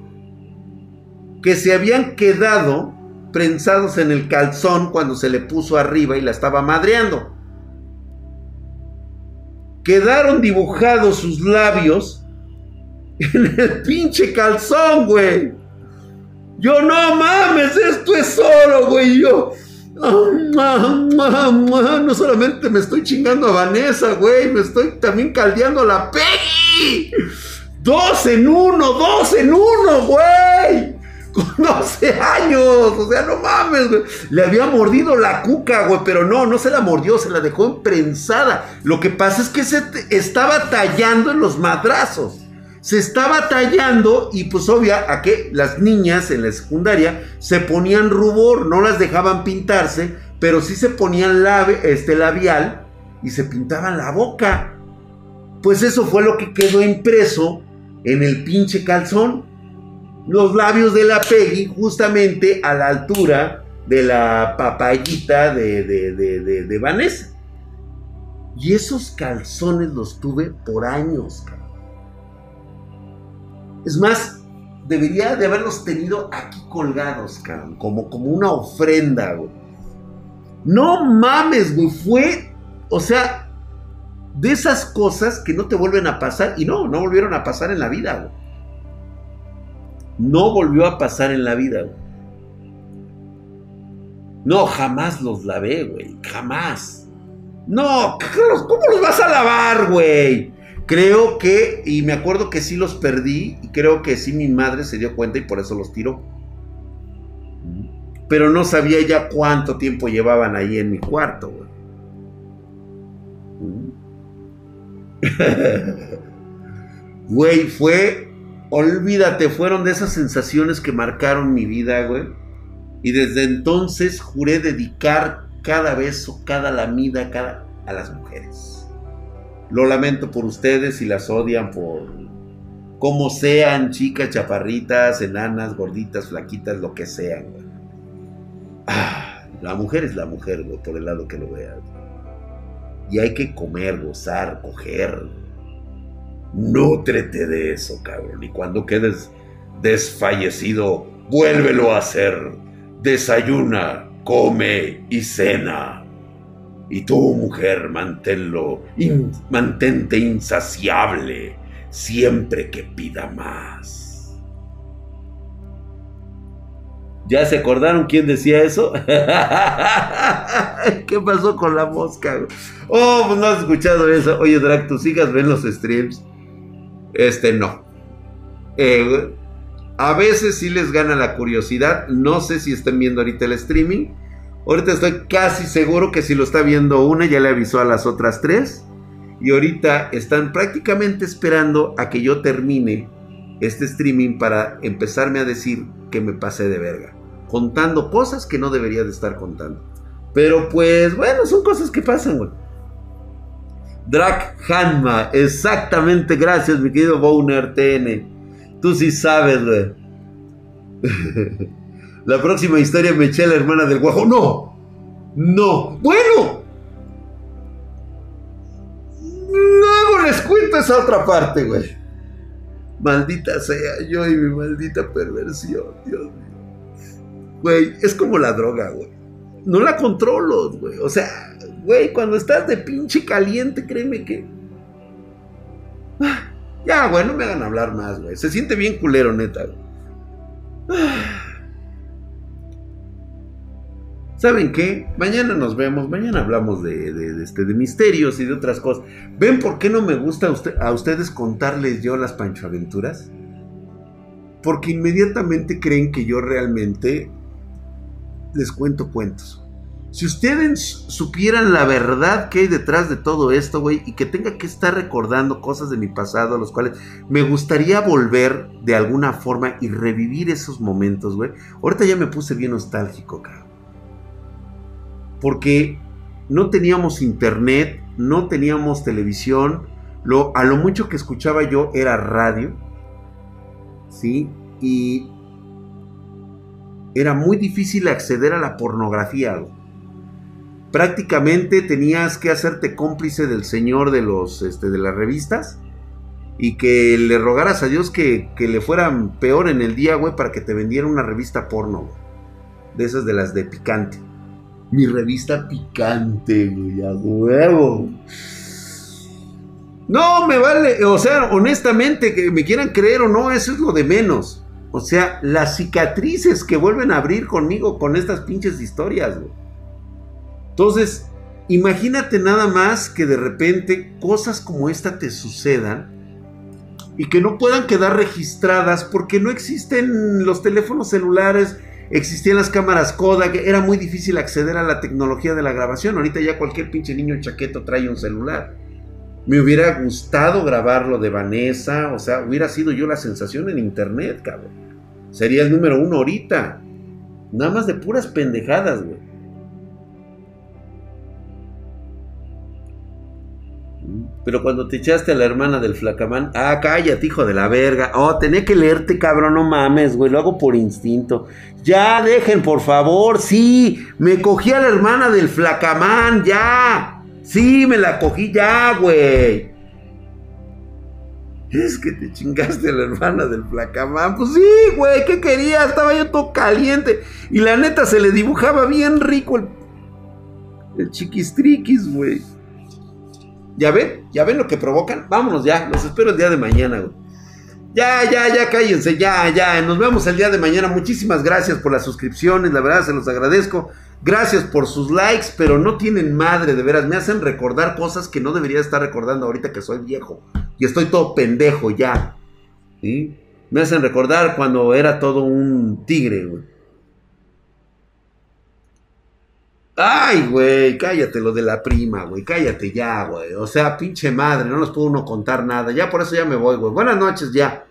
que se habían quedado prensados en el calzón cuando se le puso arriba y la estaba madreando quedaron dibujados sus labios en el pinche calzón, güey. Yo no mames, esto es solo, güey. Yo, no solamente me estoy chingando a Vanessa, güey, me estoy también caldeando a la Peggy. Dos en uno, dos en uno, güey. Con 12 años, o sea, no mames, güey. Le había mordido la cuca, güey, pero no, no se la mordió, se la dejó emprensada. Lo que pasa es que se estaba tallando en los madrazos. Se estaba tallando y pues obvia a que las niñas en la secundaria se ponían rubor, no las dejaban pintarse, pero sí se ponían este labial y se pintaban la boca. Pues eso fue lo que quedó impreso en el pinche calzón. Los labios de la Peggy justamente a la altura de la papayita de, de, de, Vanessa. Y esos calzones los tuve por años, Es más, debería de haberlos tenido aquí colgados, cabrón, como, como una ofrenda, güey. No mames, güey, fue, o sea, de esas cosas que no te vuelven a pasar. Y no, no volvieron a pasar en la vida, güey. No volvió a pasar en la vida. No, jamás los lavé, güey. Jamás. No, ¿cómo los vas a lavar, güey? Creo que, y me acuerdo que sí los perdí, y creo que sí mi madre se dio cuenta y por eso los tiró. Pero no sabía ya cuánto tiempo llevaban ahí en mi cuarto, güey. [laughs] Güey, fue, olvídate, fueron de esas sensaciones que marcaron mi vida, güey. Y desde entonces juré dedicar cada beso, cada lamida, cada a las mujeres. Lo lamento por ustedes si las odian por como sean, chicas, chaparritas, enanas, gorditas, flaquitas, lo que sean, güey. Ah, la mujer es la mujer, güey, por el lado que lo veas. Y hay que comer, gozar, coger. Nútrete de eso, cabrón. Y cuando quedes desfallecido, vuélvelo a hacer. Desayuna, come y cena. Y tú, mujer, manténlo, mantente insaciable siempre que pida más. ¿Ya se acordaron quién decía eso? [laughs] ¿Qué pasó con la mosca? Oh, pues no has escuchado eso. Oye, Drac, tus hijas ven los streams. Este no. Eh, a veces sí les gana la curiosidad. No sé si están viendo ahorita el streaming. Ahorita estoy casi seguro que si lo está viendo una, ya le avisó a las otras tres. Y ahorita están prácticamente esperando a que yo termine este streaming para empezarme a decir que me pasé de verga. Contando cosas que no debería de estar contando. Pero pues bueno, son cosas que pasan, güey. Drac Hanma, exactamente, gracias, mi querido Bowner TN. Tú sí sabes, güey. [laughs] la próxima historia me eché la hermana del guajo. No, no, bueno. Luego les cuento esa otra parte, güey. Maldita sea yo y mi maldita perversión, Dios mío. Güey, es como la droga, güey. No la controlo, güey. O sea, güey, cuando estás de pinche caliente, créeme que... Ah, ya, güey, no me hagan hablar más, güey. Se siente bien culero, neta. Ah. ¿Saben qué? Mañana nos vemos, mañana hablamos de, este, de misterios y de otras cosas. ¿Ven por qué no me gusta a, ustedes contarles yo las Pancho Aventuras? Porque inmediatamente creen que yo realmente les cuento cuentos. Si ustedes supieran la verdad que hay detrás de todo esto, güey, y que tenga que estar recordando cosas de mi pasado, a los cuales me gustaría volver de alguna forma y revivir esos momentos, güey. Ahorita ya me puse bien nostálgico, cabrón porque no teníamos internet, no teníamos televisión, lo, a lo mucho que escuchaba yo era radio, ¿sí? Y era muy difícil acceder a la pornografía. Prácticamente tenías que hacerte cómplice del señor de, los, este, de las revistas y que le rogaras a Dios que, que, le fueran peor en el día, güey, para que te vendiera una revista porno, de esas de las de picante mi revista picante, güey, a huevo. No, me vale, o sea, honestamente, que me quieran creer o no, eso es lo de menos. O sea, las cicatrices que vuelven a abrir conmigo con estas pinches historias, güey. Entonces, imagínate nada más que de repente cosas como esta te sucedan y que no puedan quedar registradas porque no existen los teléfonos celulares, existían las cámaras Kodak, era muy difícil acceder a la tecnología de la grabación. Ahorita ya cualquier pinche niño chaqueto trae un celular. Me hubiera gustado grabarlo de Vanessa, o sea, hubiera sido yo la sensación en internet, cabrón. Sería el número uno ahorita. Nada más de puras pendejadas, güey. Pero cuando te echaste a la hermana del flacamán, ah, cállate, hijo de la verga. Oh, tenía que leerte, cabrón, no mames, güey, lo hago por instinto. Ya, dejen, por favor, sí, me cogí a la hermana del flacamán, ya. Sí, me la cogí ya, güey. Es que te chingaste a la hermana del flacamán. Pues sí, güey, ¿qué quería? Estaba yo todo caliente. Y la neta se le dibujaba bien rico el, el chiquistriquis, güey. ¿Ya ven? ¿Ya ven lo que provocan? Vámonos ya, los espero el día de mañana, güey. Ya, ya, ya, cállense, ya, ya. Nos vemos el día de mañana. Muchísimas gracias por las suscripciones, la verdad se los agradezco. Gracias por sus likes, pero no tienen madre, de veras. Me hacen recordar cosas que no debería estar recordando ahorita que soy viejo. Y estoy todo pendejo ya. Me hacen recordar cuando era todo un tigre, güey. Ay, güey, cállate lo de la prima, güey, cállate ya, güey. O sea, pinche madre, no nos pudo uno contar nada. Ya por eso ya me voy, güey. Buenas noches, ya.